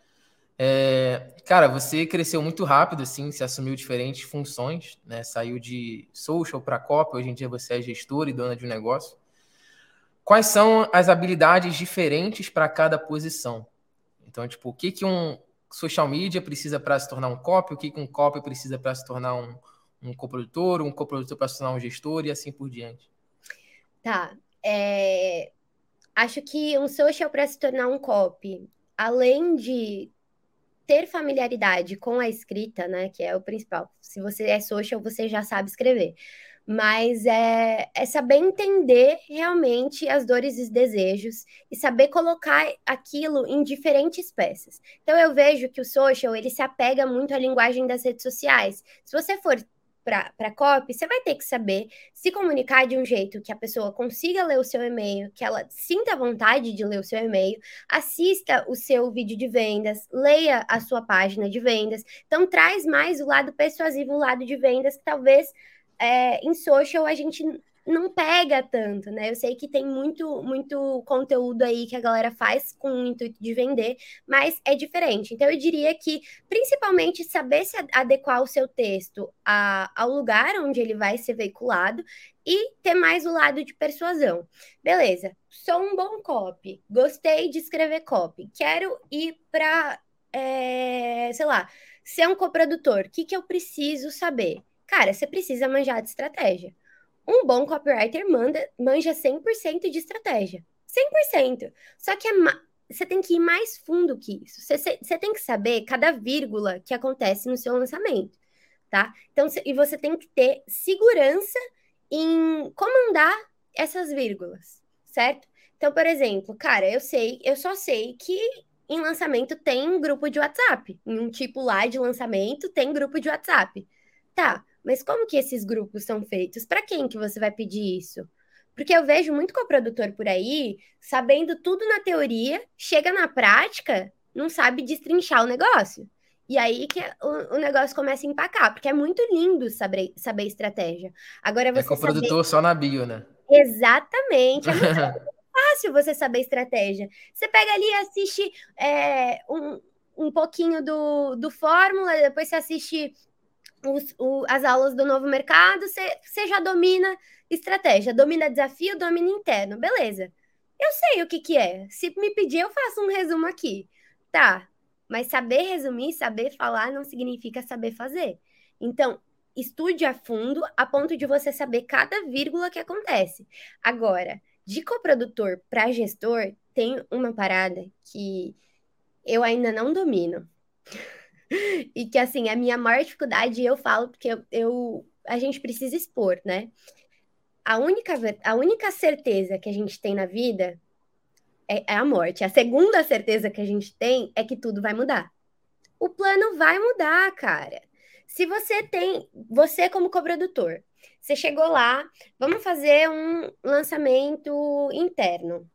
É, cara, você cresceu muito rápido, assim, se assumiu diferentes funções, né? Saiu de social para copy, hoje em dia você é gestor e dona de um negócio. Quais são as habilidades diferentes para cada posição? Então, tipo, o que, que um social media precisa para se tornar um copy, o que, que um copy precisa para se tornar um, um coprodutor, um coprodutor para se tornar um gestor e assim por diante? Tá. É... Acho que um social para se tornar um copy além de ter familiaridade com a escrita, né, que é o principal. Se você é social, você já sabe escrever. Mas é, é saber entender realmente as dores e os desejos e saber colocar aquilo em diferentes peças. Então eu vejo que o social ele se apega muito à linguagem das redes sociais. Se você for para copy, você vai ter que saber se comunicar de um jeito que a pessoa consiga ler o seu e-mail, que ela sinta vontade de ler o seu e-mail, assista o seu vídeo de vendas, leia a sua página de vendas. Então, traz mais o lado persuasivo, o lado de vendas, que talvez é, em social a gente não pega tanto, né? Eu sei que tem muito, muito conteúdo aí que a galera faz com o intuito de vender, mas é diferente. Então, eu diria que, principalmente, saber se adequar o seu texto a, ao lugar onde ele vai ser veiculado e ter mais o lado de persuasão. Beleza, sou um bom copy, gostei de escrever copy, quero ir para, é, sei lá, ser um coprodutor. O que, que eu preciso saber? Cara, você precisa manjar de estratégia. Um bom copywriter manda, manja 100% de estratégia. 100%. Só que é você tem que ir mais fundo que isso. Você, você tem que saber cada vírgula que acontece no seu lançamento, tá? Então, e você tem que ter segurança em comandar essas vírgulas, certo? Então, por exemplo, cara, eu sei, eu só sei que em lançamento tem grupo de WhatsApp. Em um tipo lá de lançamento tem grupo de WhatsApp. Tá, mas como que esses grupos são feitos? Para quem que você vai pedir isso? Porque eu vejo muito coprodutor por aí, sabendo tudo na teoria, chega na prática, não sabe destrinchar o negócio. E aí que o, o negócio começa a empacar, porque é muito lindo saber, saber estratégia. Agora é você é coprodutor saber... só na bio, né? Exatamente. É muito fácil você saber estratégia. Você pega ali e assiste é, um, um pouquinho do, do Fórmula, depois você assiste os, o, as aulas do novo mercado, você já domina estratégia, domina desafio, domina interno, beleza. Eu sei o que, que é. Se me pedir, eu faço um resumo aqui. Tá, mas saber resumir, saber falar não significa saber fazer. Então, estude a fundo a ponto de você saber cada vírgula que acontece. Agora, de coprodutor para gestor, tem uma parada que eu ainda não domino e que, assim, a minha maior dificuldade, eu falo, porque eu, eu, a gente precisa expor, né? a única, a única certeza que a gente tem na vida é, é a morte. A segunda certeza que a gente tem é que tudo vai mudar. O plano vai mudar, cara. Se você tem, você como coprodutor, você chegou lá, vamos fazer um lançamento interno.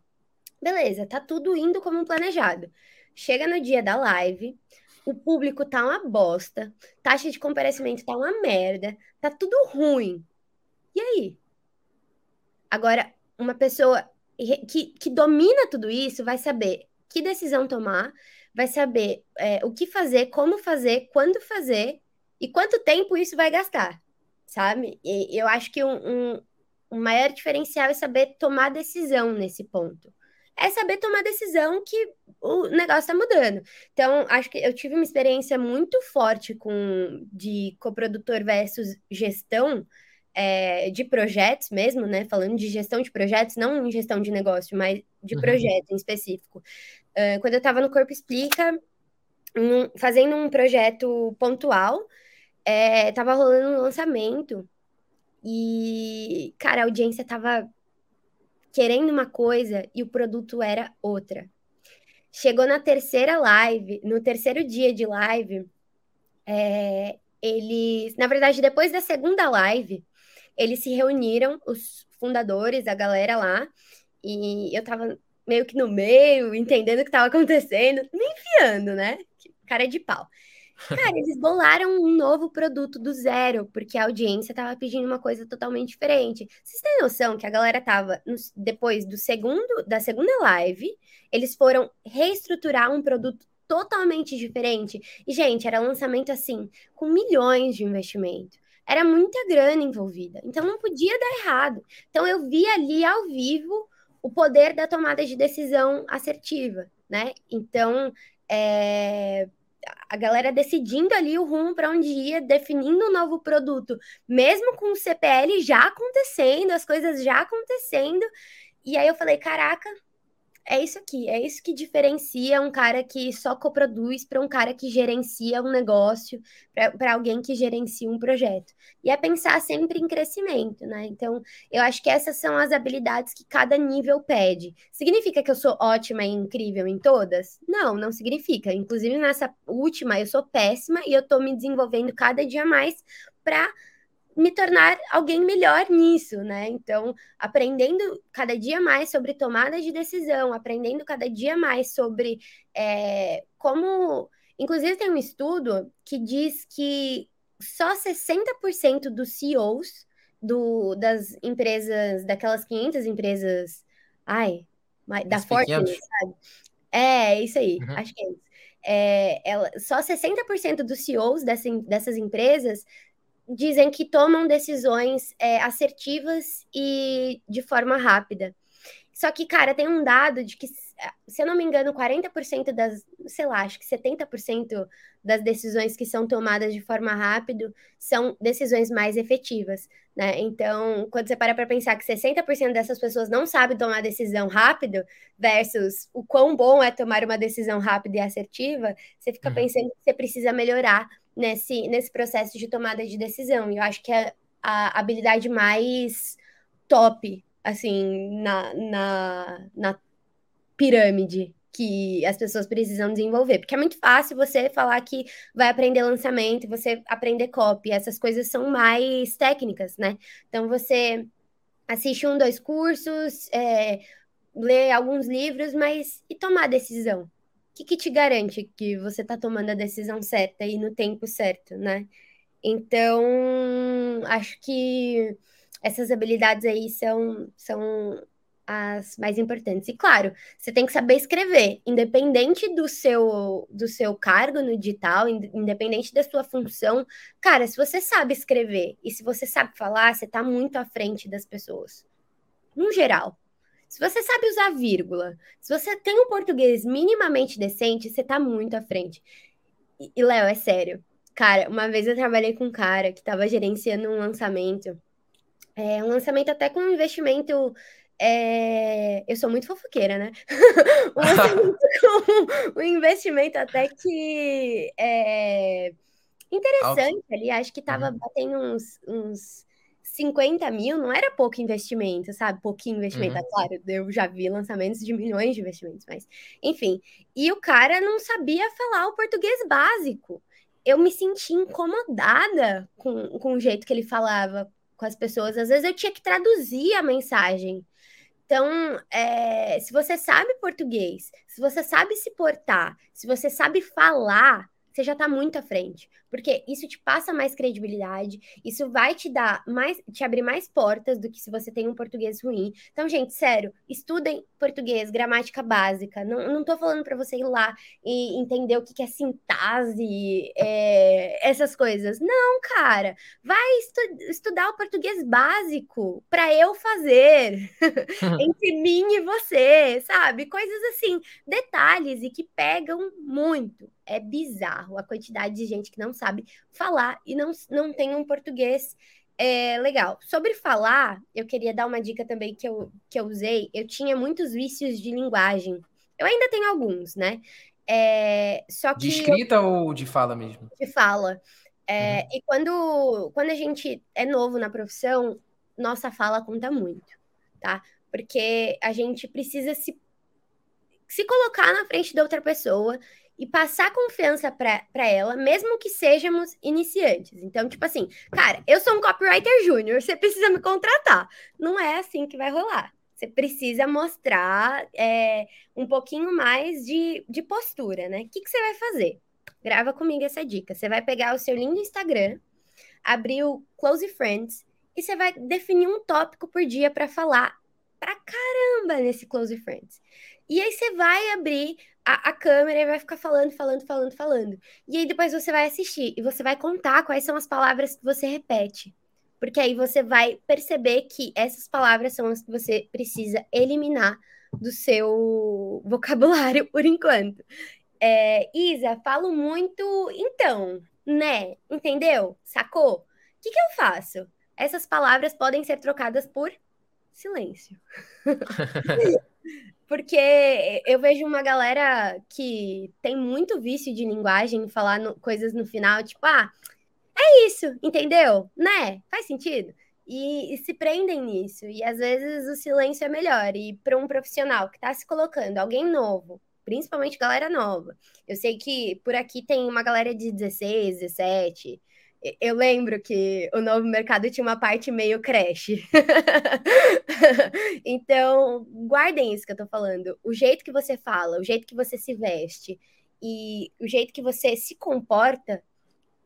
Beleza, tá tudo indo como planejado. Chega no dia da live, o público tá uma bosta, taxa de comparecimento tá uma merda, tá tudo ruim. E aí? Agora, uma pessoa que, que domina tudo isso vai saber que decisão tomar, vai saber é, o que fazer, como fazer, quando fazer e quanto tempo isso vai gastar, sabe? E eu acho que um, um, um maior diferencial é saber tomar decisão nesse ponto é saber tomar decisão que o negócio está mudando. Então, acho que eu tive uma experiência muito forte com de coprodutor versus gestão é, de projetos mesmo, né? Falando de gestão de projetos, não em gestão de negócio, mas de uhum. projeto em específico. Uh, quando eu estava no Corpo Explica, um, fazendo um projeto pontual, estava é, rolando um lançamento e, cara, a audiência estava querendo uma coisa e o produto era outra. Chegou na terceira live, no terceiro dia de live, é, eles, na verdade, depois da segunda live, eles se reuniram, os fundadores, a galera lá, e eu tava meio que no meio, entendendo o que tava acontecendo, me enfiando, né? Cara de pau. Cara, eles bolaram um novo produto do zero, porque a audiência tava pedindo uma coisa totalmente diferente. Vocês têm noção que a galera tava, no, depois do segundo, da segunda live, eles foram reestruturar um produto totalmente diferente. E, gente, era lançamento assim, com milhões de investimento. Era muita grana envolvida. Então não podia dar errado. Então eu vi ali ao vivo o poder da tomada de decisão assertiva, né? Então, é, a galera decidindo ali o rumo para onde ia, definindo um novo produto, mesmo com o CPL já acontecendo, as coisas já acontecendo. E aí eu falei, caraca, é isso aqui, é isso que diferencia um cara que só coproduz para um cara que gerencia um negócio, para alguém que gerencia um projeto. E é pensar sempre em crescimento, né? Então, eu acho que essas são as habilidades que cada nível pede. Significa que eu sou ótima e incrível em todas? Não, não significa. Inclusive, nessa última, eu sou péssima e eu estou me desenvolvendo cada dia mais para me tornar alguém melhor nisso, né? Então, aprendendo cada dia mais sobre tomada de decisão, aprendendo cada dia mais sobre é, como. Inclusive, tem um estudo que diz que só 60% dos CEOs do, das empresas, daquelas 500 empresas. Ai, da Fortune, sabe? É, isso aí, uhum. acho que é isso. É, ela, só 60% dos CEOs dessa, dessas empresas dizem que tomam decisões é, assertivas e de forma rápida. Só que, cara, tem um dado de que, se eu não me engano, 40% das, sei lá, acho que 70% das decisões que são tomadas de forma rápida são decisões mais efetivas, né? Então, quando você para para pensar que 60% dessas pessoas não sabem tomar decisão rápido versus o quão bom é tomar uma decisão rápida e assertiva, você fica uhum. pensando que você precisa melhorar nesse, nesse processo de tomada de decisão. E eu acho que é a habilidade mais top, assim, na, na, na pirâmide que as pessoas precisam desenvolver. Porque é muito fácil você falar que vai aprender lançamento, você aprender copy, essas coisas são mais técnicas, né? Então você assiste um, dois cursos, é, lê alguns livros, mas e tomar decisão? Que, que te garante que você está tomando a decisão certa e no tempo certo, né? Então, acho que essas habilidades aí são, são as mais importantes. E claro, você tem que saber escrever, independente do seu do seu cargo no digital, independente da sua função. Cara, se você sabe escrever e se você sabe falar, você está muito à frente das pessoas. No geral, se você sabe usar vírgula, se você tem um português minimamente decente, você tá muito à frente. E, e Léo, é sério. Cara, uma vez eu trabalhei com um cara que estava gerenciando um lançamento. É, um lançamento até com um investimento. É... Eu sou muito fofoqueira, né? um lançamento com um investimento até que é... interessante ali. Acho que estava uhum. batendo uns, uns 50 mil não era pouco investimento, sabe? Pouquinho investimento. Uhum. É claro, eu já vi lançamentos de milhões de investimentos, mas enfim. E o cara não sabia falar o português básico. Eu me senti incomodada com, com o jeito que ele falava com as pessoas. Às vezes eu tinha que traduzir a mensagem. Então, é, se você sabe português, se você sabe se portar, se você sabe falar, você já está muito à frente. Porque isso te passa mais credibilidade, isso vai te dar mais, te abrir mais portas do que se você tem um português ruim. Então, gente, sério, estudem português, gramática básica. Não, não tô falando para você ir lá e entender o que, que é sintase, é, essas coisas. Não, cara, vai estu estudar o português básico para eu fazer entre mim e você, sabe? Coisas assim, detalhes e que pegam muito. É bizarro a quantidade de gente que não sabe falar e não, não tem um português é, legal. Sobre falar, eu queria dar uma dica também que eu, que eu usei. Eu tinha muitos vícios de linguagem. Eu ainda tenho alguns, né? É, só que de escrita eu... ou de fala mesmo? De fala. É, uhum. E quando, quando a gente é novo na profissão, nossa fala conta muito, tá? Porque a gente precisa se, se colocar na frente da outra pessoa e passar confiança para ela, mesmo que sejamos iniciantes. Então, tipo assim, cara, eu sou um copywriter júnior, você precisa me contratar. Não é assim que vai rolar. Você precisa mostrar é, um pouquinho mais de, de postura, né? O que, que você vai fazer? Grava comigo essa dica. Você vai pegar o seu lindo Instagram, abrir o Close Friends e você vai definir um tópico por dia para falar pra caramba nesse Close Friends. E aí você vai abrir a, a, câmera e vai ficar falando, falando, falando, falando. E aí depois você vai assistir e você vai contar quais são as palavras que você repete. Porque aí você vai perceber que essas palavras são as que você precisa eliminar do seu vocabulário por enquanto. É, Isa, falo muito, então, né? Entendeu? Sacou? O que, que eu faço? Essas palavras podem ser trocadas por silêncio. Porque eu vejo uma galera que tem muito vício de linguagem, falar no, coisas no final, tipo, ah, é isso, entendeu? Né? Faz sentido? E, e, se prendem nisso. E às vezes o silêncio é melhor. E para um profissional que está se colocando, alguém novo, principalmente galera nova. Eu sei que por aqui tem uma galera de 16, 17, eu lembro que o novo mercado tinha uma parte meio creche. então, guardem isso que eu tô falando. O jeito que você fala, o jeito que você se veste e o jeito que você se comporta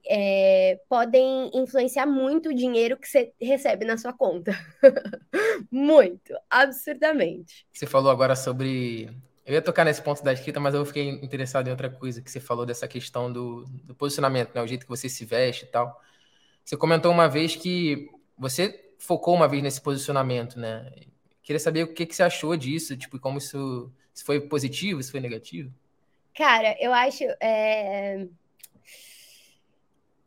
é, podem influenciar muito o dinheiro que você recebe na sua conta. muito, absurdamente. Você falou agora sobre eu ia tocar nesse ponto da escrita, mas eu fiquei interessado em outra coisa que você falou dessa questão do, do posicionamento, né? O jeito que você se veste e tal. Você comentou uma vez que você focou uma vez nesse posicionamento, né? Queria saber o que, que você achou disso, tipo, como isso se foi positivo, se foi negativo. Cara, eu acho. É...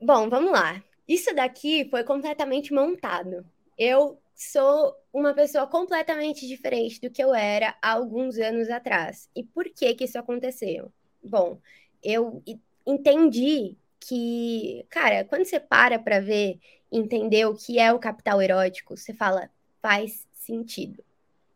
Bom, vamos lá. Isso daqui foi completamente montado. Eu sou uma pessoa completamente diferente do que eu era há alguns anos atrás. E por que que isso aconteceu? Bom, eu entendi que, cara, quando você para para ver, entender o que é o capital erótico, você fala, faz sentido.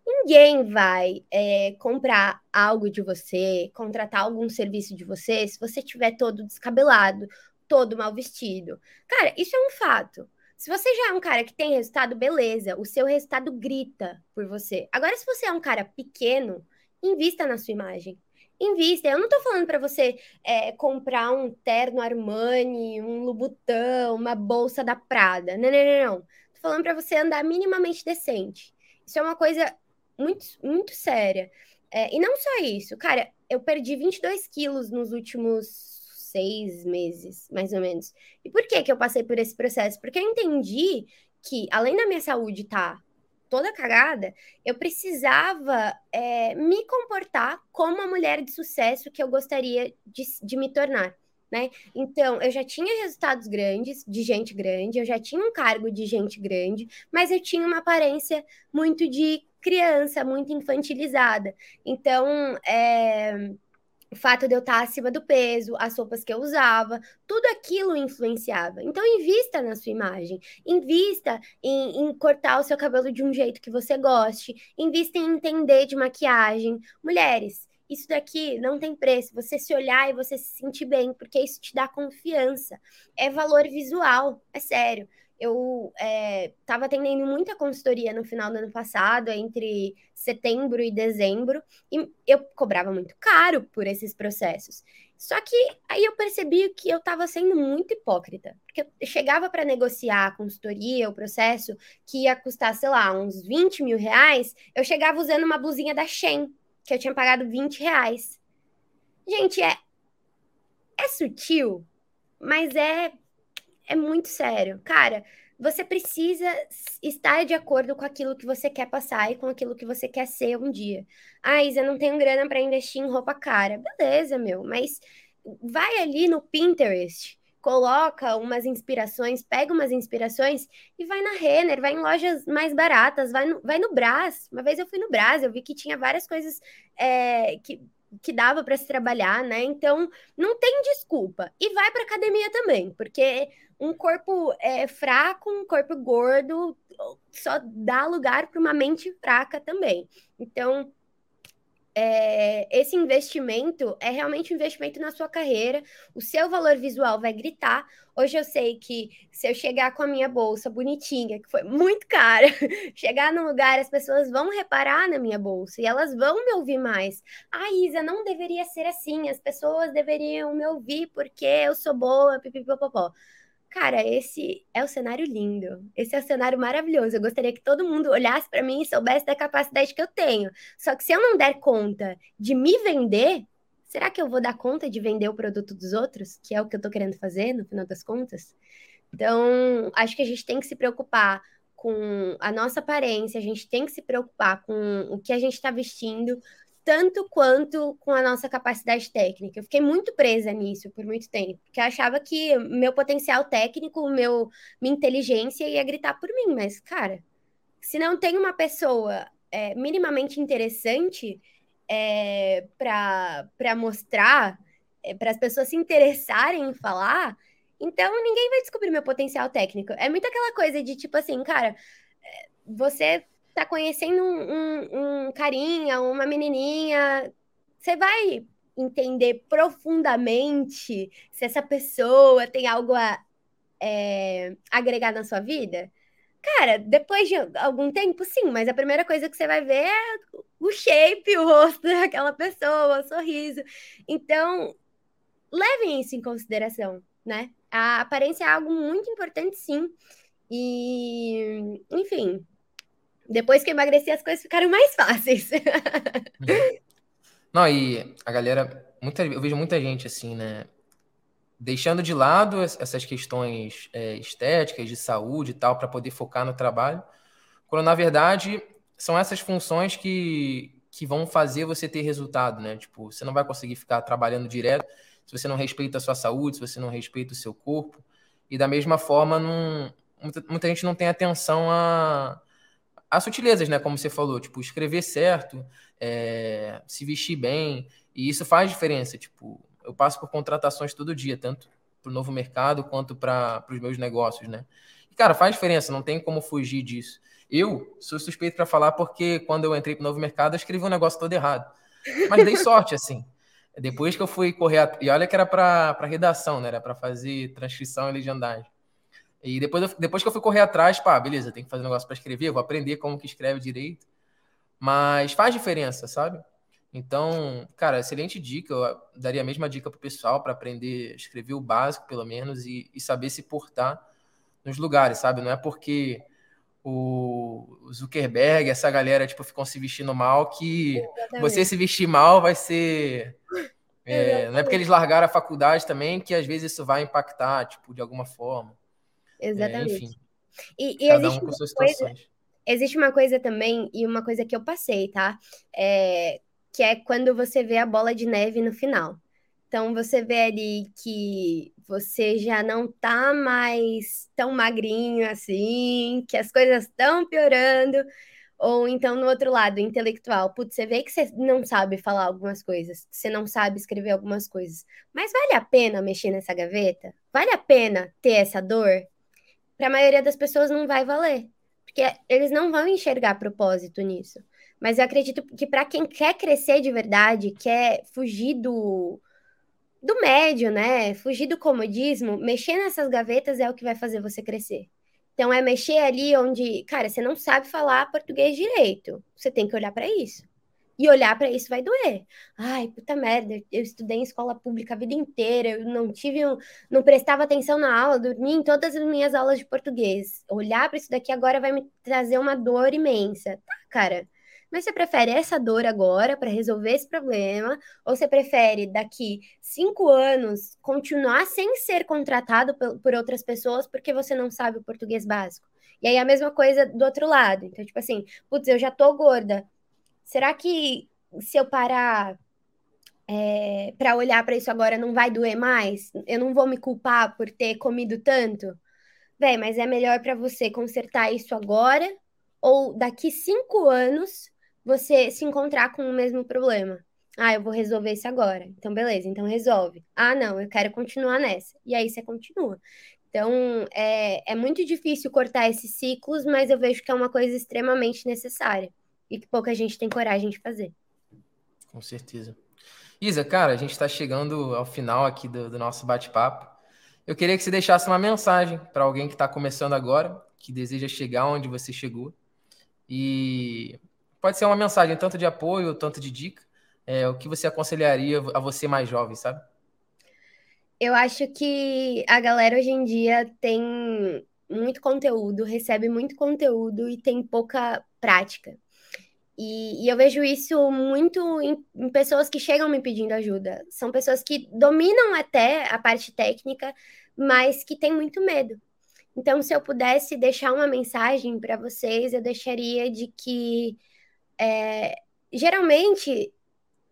Ninguém vai é, comprar algo de você, contratar algum serviço de você, se você tiver todo descabelado, todo mal vestido. Cara, isso é um fato. Se você já é um cara que tem resultado, beleza, o seu resultado grita por você. Agora, se você é um cara pequeno, invista na sua imagem. Invista. Eu não tô falando para você é, comprar um terno Armani, um Lubutão, uma bolsa da Prada. Não, não, não, não. Tô falando para você andar minimamente decente. Isso é uma coisa muito, muito séria. É, e não só isso, cara, eu perdi 22 quilos nos últimos seis meses, mais ou menos. E por que que eu passei por esse processo? Porque eu entendi que, além da minha saúde estar tá toda cagada, eu precisava é, me comportar como a mulher de sucesso que eu gostaria de, de me tornar. Né? Então, eu já tinha resultados grandes, de gente grande, eu já tinha um cargo de gente grande, mas eu tinha uma aparência muito de criança, muito infantilizada. Então, é, o fato de eu estar acima do peso, as roupas que eu usava, tudo aquilo influenciava. Então, invista na sua imagem, invista em, em, cortar o seu cabelo de um jeito que você goste, invista em entender de maquiagem. Mulheres, isso daqui não tem preço. Você se olhar e você se sentir bem, porque isso te dá confiança. É valor visual, é sério eu estava é, atendendo muita consultoria no final do ano passado, entre setembro e dezembro, e eu cobrava muito caro por esses processos. Só que aí eu percebi que eu estava sendo muito hipócrita, porque eu chegava para negociar a consultoria, o processo, que ia custar, sei lá, uns 20 mil reais, eu chegava usando uma blusinha da Shen, que eu tinha pagado 20 reais. Gente, é, é sutil, mas é é muito sério. Cara, você precisa estar de acordo com aquilo que você quer passar e com aquilo que você quer ser um dia. Ah, Isa, não tenho grana para investir em roupa cara. Beleza, meu, mas vai ali no Pinterest, coloca umas inspirações, pega umas inspirações e vai na Renner, vai em lojas mais baratas, vai no, vai no Brás. Uma vez eu fui no Brás, eu vi que tinha várias coisas é, que que dava para se trabalhar, né? Então, não tem desculpa. E vai para academia também, porque um corpo é, fraco, um corpo gordo, só dá lugar para uma mente fraca também. Então, é, esse investimento é realmente um investimento na sua carreira. O seu valor visual vai gritar. Hoje eu sei que se eu chegar com a minha bolsa bonitinha, que foi muito cara, chegar num lugar, as pessoas vão reparar na minha bolsa e elas vão me ouvir mais. Ah, Isa, não deveria ser assim. As pessoas deveriam me ouvir porque eu sou boa, pipipopopó. Cara, esse é o cenário lindo. Esse é o cenário maravilhoso. Eu gostaria que todo mundo olhasse para mim e soubesse da capacidade que eu tenho. Só que se eu não der conta de me vender, será que eu vou dar conta de vender o produto dos outros? Que é o que eu estou querendo fazer, no final das contas. Então, acho que a gente tem que se preocupar com a nossa aparência, a gente tem que se preocupar com o que a gente está vestindo, tanto quanto com a nossa capacidade técnica. Eu fiquei muito presa nisso por muito tempo, porque eu achava que meu potencial técnico, meu, minha inteligência ia gritar por mim, mas, cara, se não tem uma pessoa é, minimamente interessante é, para mostrar, é, para as pessoas se interessarem em falar, então ninguém vai descobrir meu potencial técnico. É muito aquela coisa de tipo assim, cara, é, você tá conhecendo um, um, um carinha, uma menininha, você vai entender profundamente se essa pessoa tem algo a é, agregar na sua vida? Cara, depois de algum tempo, sim, mas a primeira coisa que você vai ver é o shape, o rosto daquela pessoa, o sorriso. Então, levem isso em consideração, né? A aparência é algo muito importante, sim. E, enfim, depois que eu emagreci, as coisas ficaram mais fáceis. Não, e a galera, muita, eu vejo muita gente assim, né? Deixando de lado essas questões é, estéticas, de saúde e tal, para poder focar no trabalho, quando na verdade são essas funções que, que vão fazer você ter resultado, né? Tipo, você não vai conseguir ficar trabalhando direto se você não respeita a sua saúde, se você não respeita o seu corpo. E da mesma forma, não, muita, muita gente não tem atenção a, as sutilezas, né? Como você falou, tipo, escrever certo, é, se vestir bem, e isso faz diferença. Tipo, eu passo por contratações todo dia, tanto para o novo mercado quanto para os meus negócios, né? E, cara, faz diferença, não tem como fugir disso. Eu sou suspeito para falar porque quando eu entrei para o novo mercado, eu escrevi um negócio todo errado. Mas dei sorte, assim. Depois que eu fui correr, e olha que era para redação, né? Era para fazer transcrição e legendagem. E depois, eu, depois que eu fui correr atrás, pá, beleza, tem que fazer um negócio para escrever, vou aprender como que escreve direito. Mas faz diferença, sabe? Então, cara, excelente dica. Eu daria a mesma dica pro pessoal para aprender a escrever o básico, pelo menos, e, e, saber se portar nos lugares, sabe? Não é porque o Zuckerberg, essa galera, tipo, ficam se vestindo mal que Exatamente. você se vestir mal vai ser. É, não é porque eles largaram a faculdade também que às vezes isso vai impactar, tipo, de alguma forma. Exatamente. É, e, e existe, um uma coisa, existe uma coisa também, e uma coisa que eu passei, tá? É, que é quando você vê a bola de neve no final. Então você vê ali que você já não tá mais tão magrinho assim, que as coisas estão piorando. Ou então, no outro lado, intelectual, putz, você vê que você não sabe falar algumas coisas, que você não sabe escrever algumas coisas, mas vale a pena mexer nessa gaveta? Vale a pena ter essa dor? Para a maioria das pessoas não vai valer, porque eles não vão enxergar propósito nisso. Mas eu acredito que para quem quer crescer de verdade, quer fugir do, do médio, né? Fugir do comodismo, mexer nessas gavetas é o que vai fazer você crescer. Então é mexer ali onde, cara, você não sabe falar português direito. Você tem que olhar para isso. E olhar para isso vai doer. Ai, puta merda, eu estudei em escola pública a vida inteira, eu não tive, um, não prestava atenção na aula, dormi em todas as minhas aulas de português. Olhar para isso daqui agora vai me trazer uma dor imensa. Tá, cara. Mas você prefere essa dor agora para resolver esse problema? Ou você prefere, daqui cinco anos, continuar sem ser contratado por outras pessoas porque você não sabe o português básico? E aí a mesma coisa do outro lado. Então, tipo assim, putz, eu já tô gorda. Será que se eu parar é, para olhar para isso agora não vai doer mais? Eu não vou me culpar por ter comido tanto? Véi, mas é melhor para você consertar isso agora ou daqui cinco anos você se encontrar com o mesmo problema. Ah, eu vou resolver isso agora. Então, beleza, então resolve. Ah, não, eu quero continuar nessa. E aí você continua. Então, é, é muito difícil cortar esses ciclos, mas eu vejo que é uma coisa extremamente necessária e que pouca gente tem coragem de fazer. Com certeza. Isa, cara, a gente está chegando ao final aqui do, do nosso bate-papo. Eu queria que você deixasse uma mensagem para alguém que está começando agora, que deseja chegar onde você chegou. E pode ser uma mensagem tanto de apoio, tanto de dica. É, o que você aconselharia a você mais jovem, sabe? Eu acho que a galera hoje em dia tem muito conteúdo, recebe muito conteúdo e tem pouca prática. E, e eu vejo isso muito em, em, pessoas que chegam me pedindo ajuda. São pessoas que dominam até a parte técnica, mas que têm muito medo. Então, se eu pudesse deixar uma mensagem para vocês, eu deixaria de que é, geralmente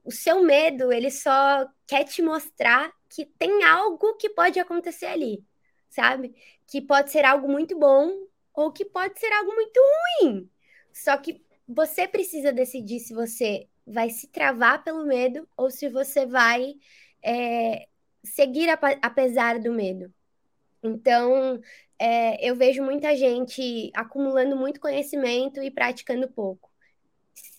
o seu medo ele só quer te mostrar que tem algo que pode acontecer ali, sabe? Que pode ser algo muito bom ou que pode ser algo muito ruim. Só que você precisa decidir se você vai se travar pelo medo ou se você vai é, seguir apesar do medo. Então, é, eu vejo muita gente acumulando muito conhecimento e praticando pouco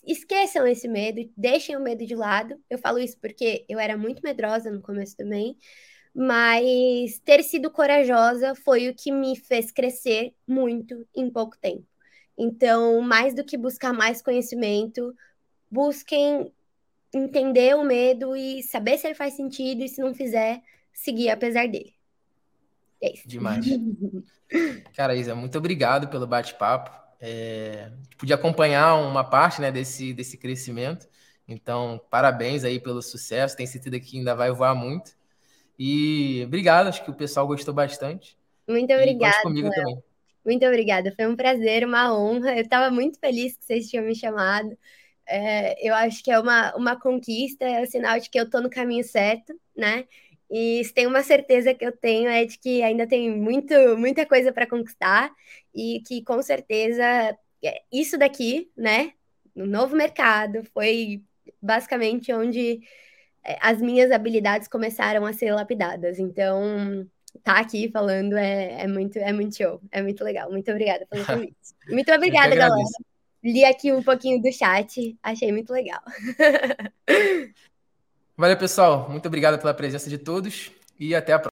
esqueçam esse medo, deixem o medo de lado. Eu falo isso porque eu era muito medrosa no começo também, mas ter sido corajosa foi o que me fez crescer muito em pouco tempo. Então, mais do que buscar mais conhecimento, busquem entender o medo e saber se ele faz sentido e se não fizer, seguir apesar dele. É isso. Demais. Cara, Isa, muito obrigado pelo bate-papo é, pude acompanhar uma parte né, desse, desse crescimento. Então, parabéns aí pelo sucesso. Tem certeza que ainda vai voar muito. E obrigado, acho que o pessoal gostou bastante. Muito obrigada. comigo também. Muito obrigada, foi um prazer, uma honra. Eu estava muito feliz que vocês tinham me chamado. É, eu acho que é uma, uma conquista, é o um sinal de que eu estou no caminho certo, né? E se tem uma certeza que eu tenho é de que ainda tem muito, muita coisa para conquistar e que com certeza é, isso daqui, né, no novo mercado, foi basicamente onde é, as minhas habilidades começaram a ser lapidadas. Então, tá aqui falando é, é muito é muito show, é muito legal. Muito obrigada pelo convite. Muito obrigada, galera. Li aqui um pouquinho do chat, achei muito legal. Valeu, pessoal. Muito obrigado pela presença de todos e até a próxima.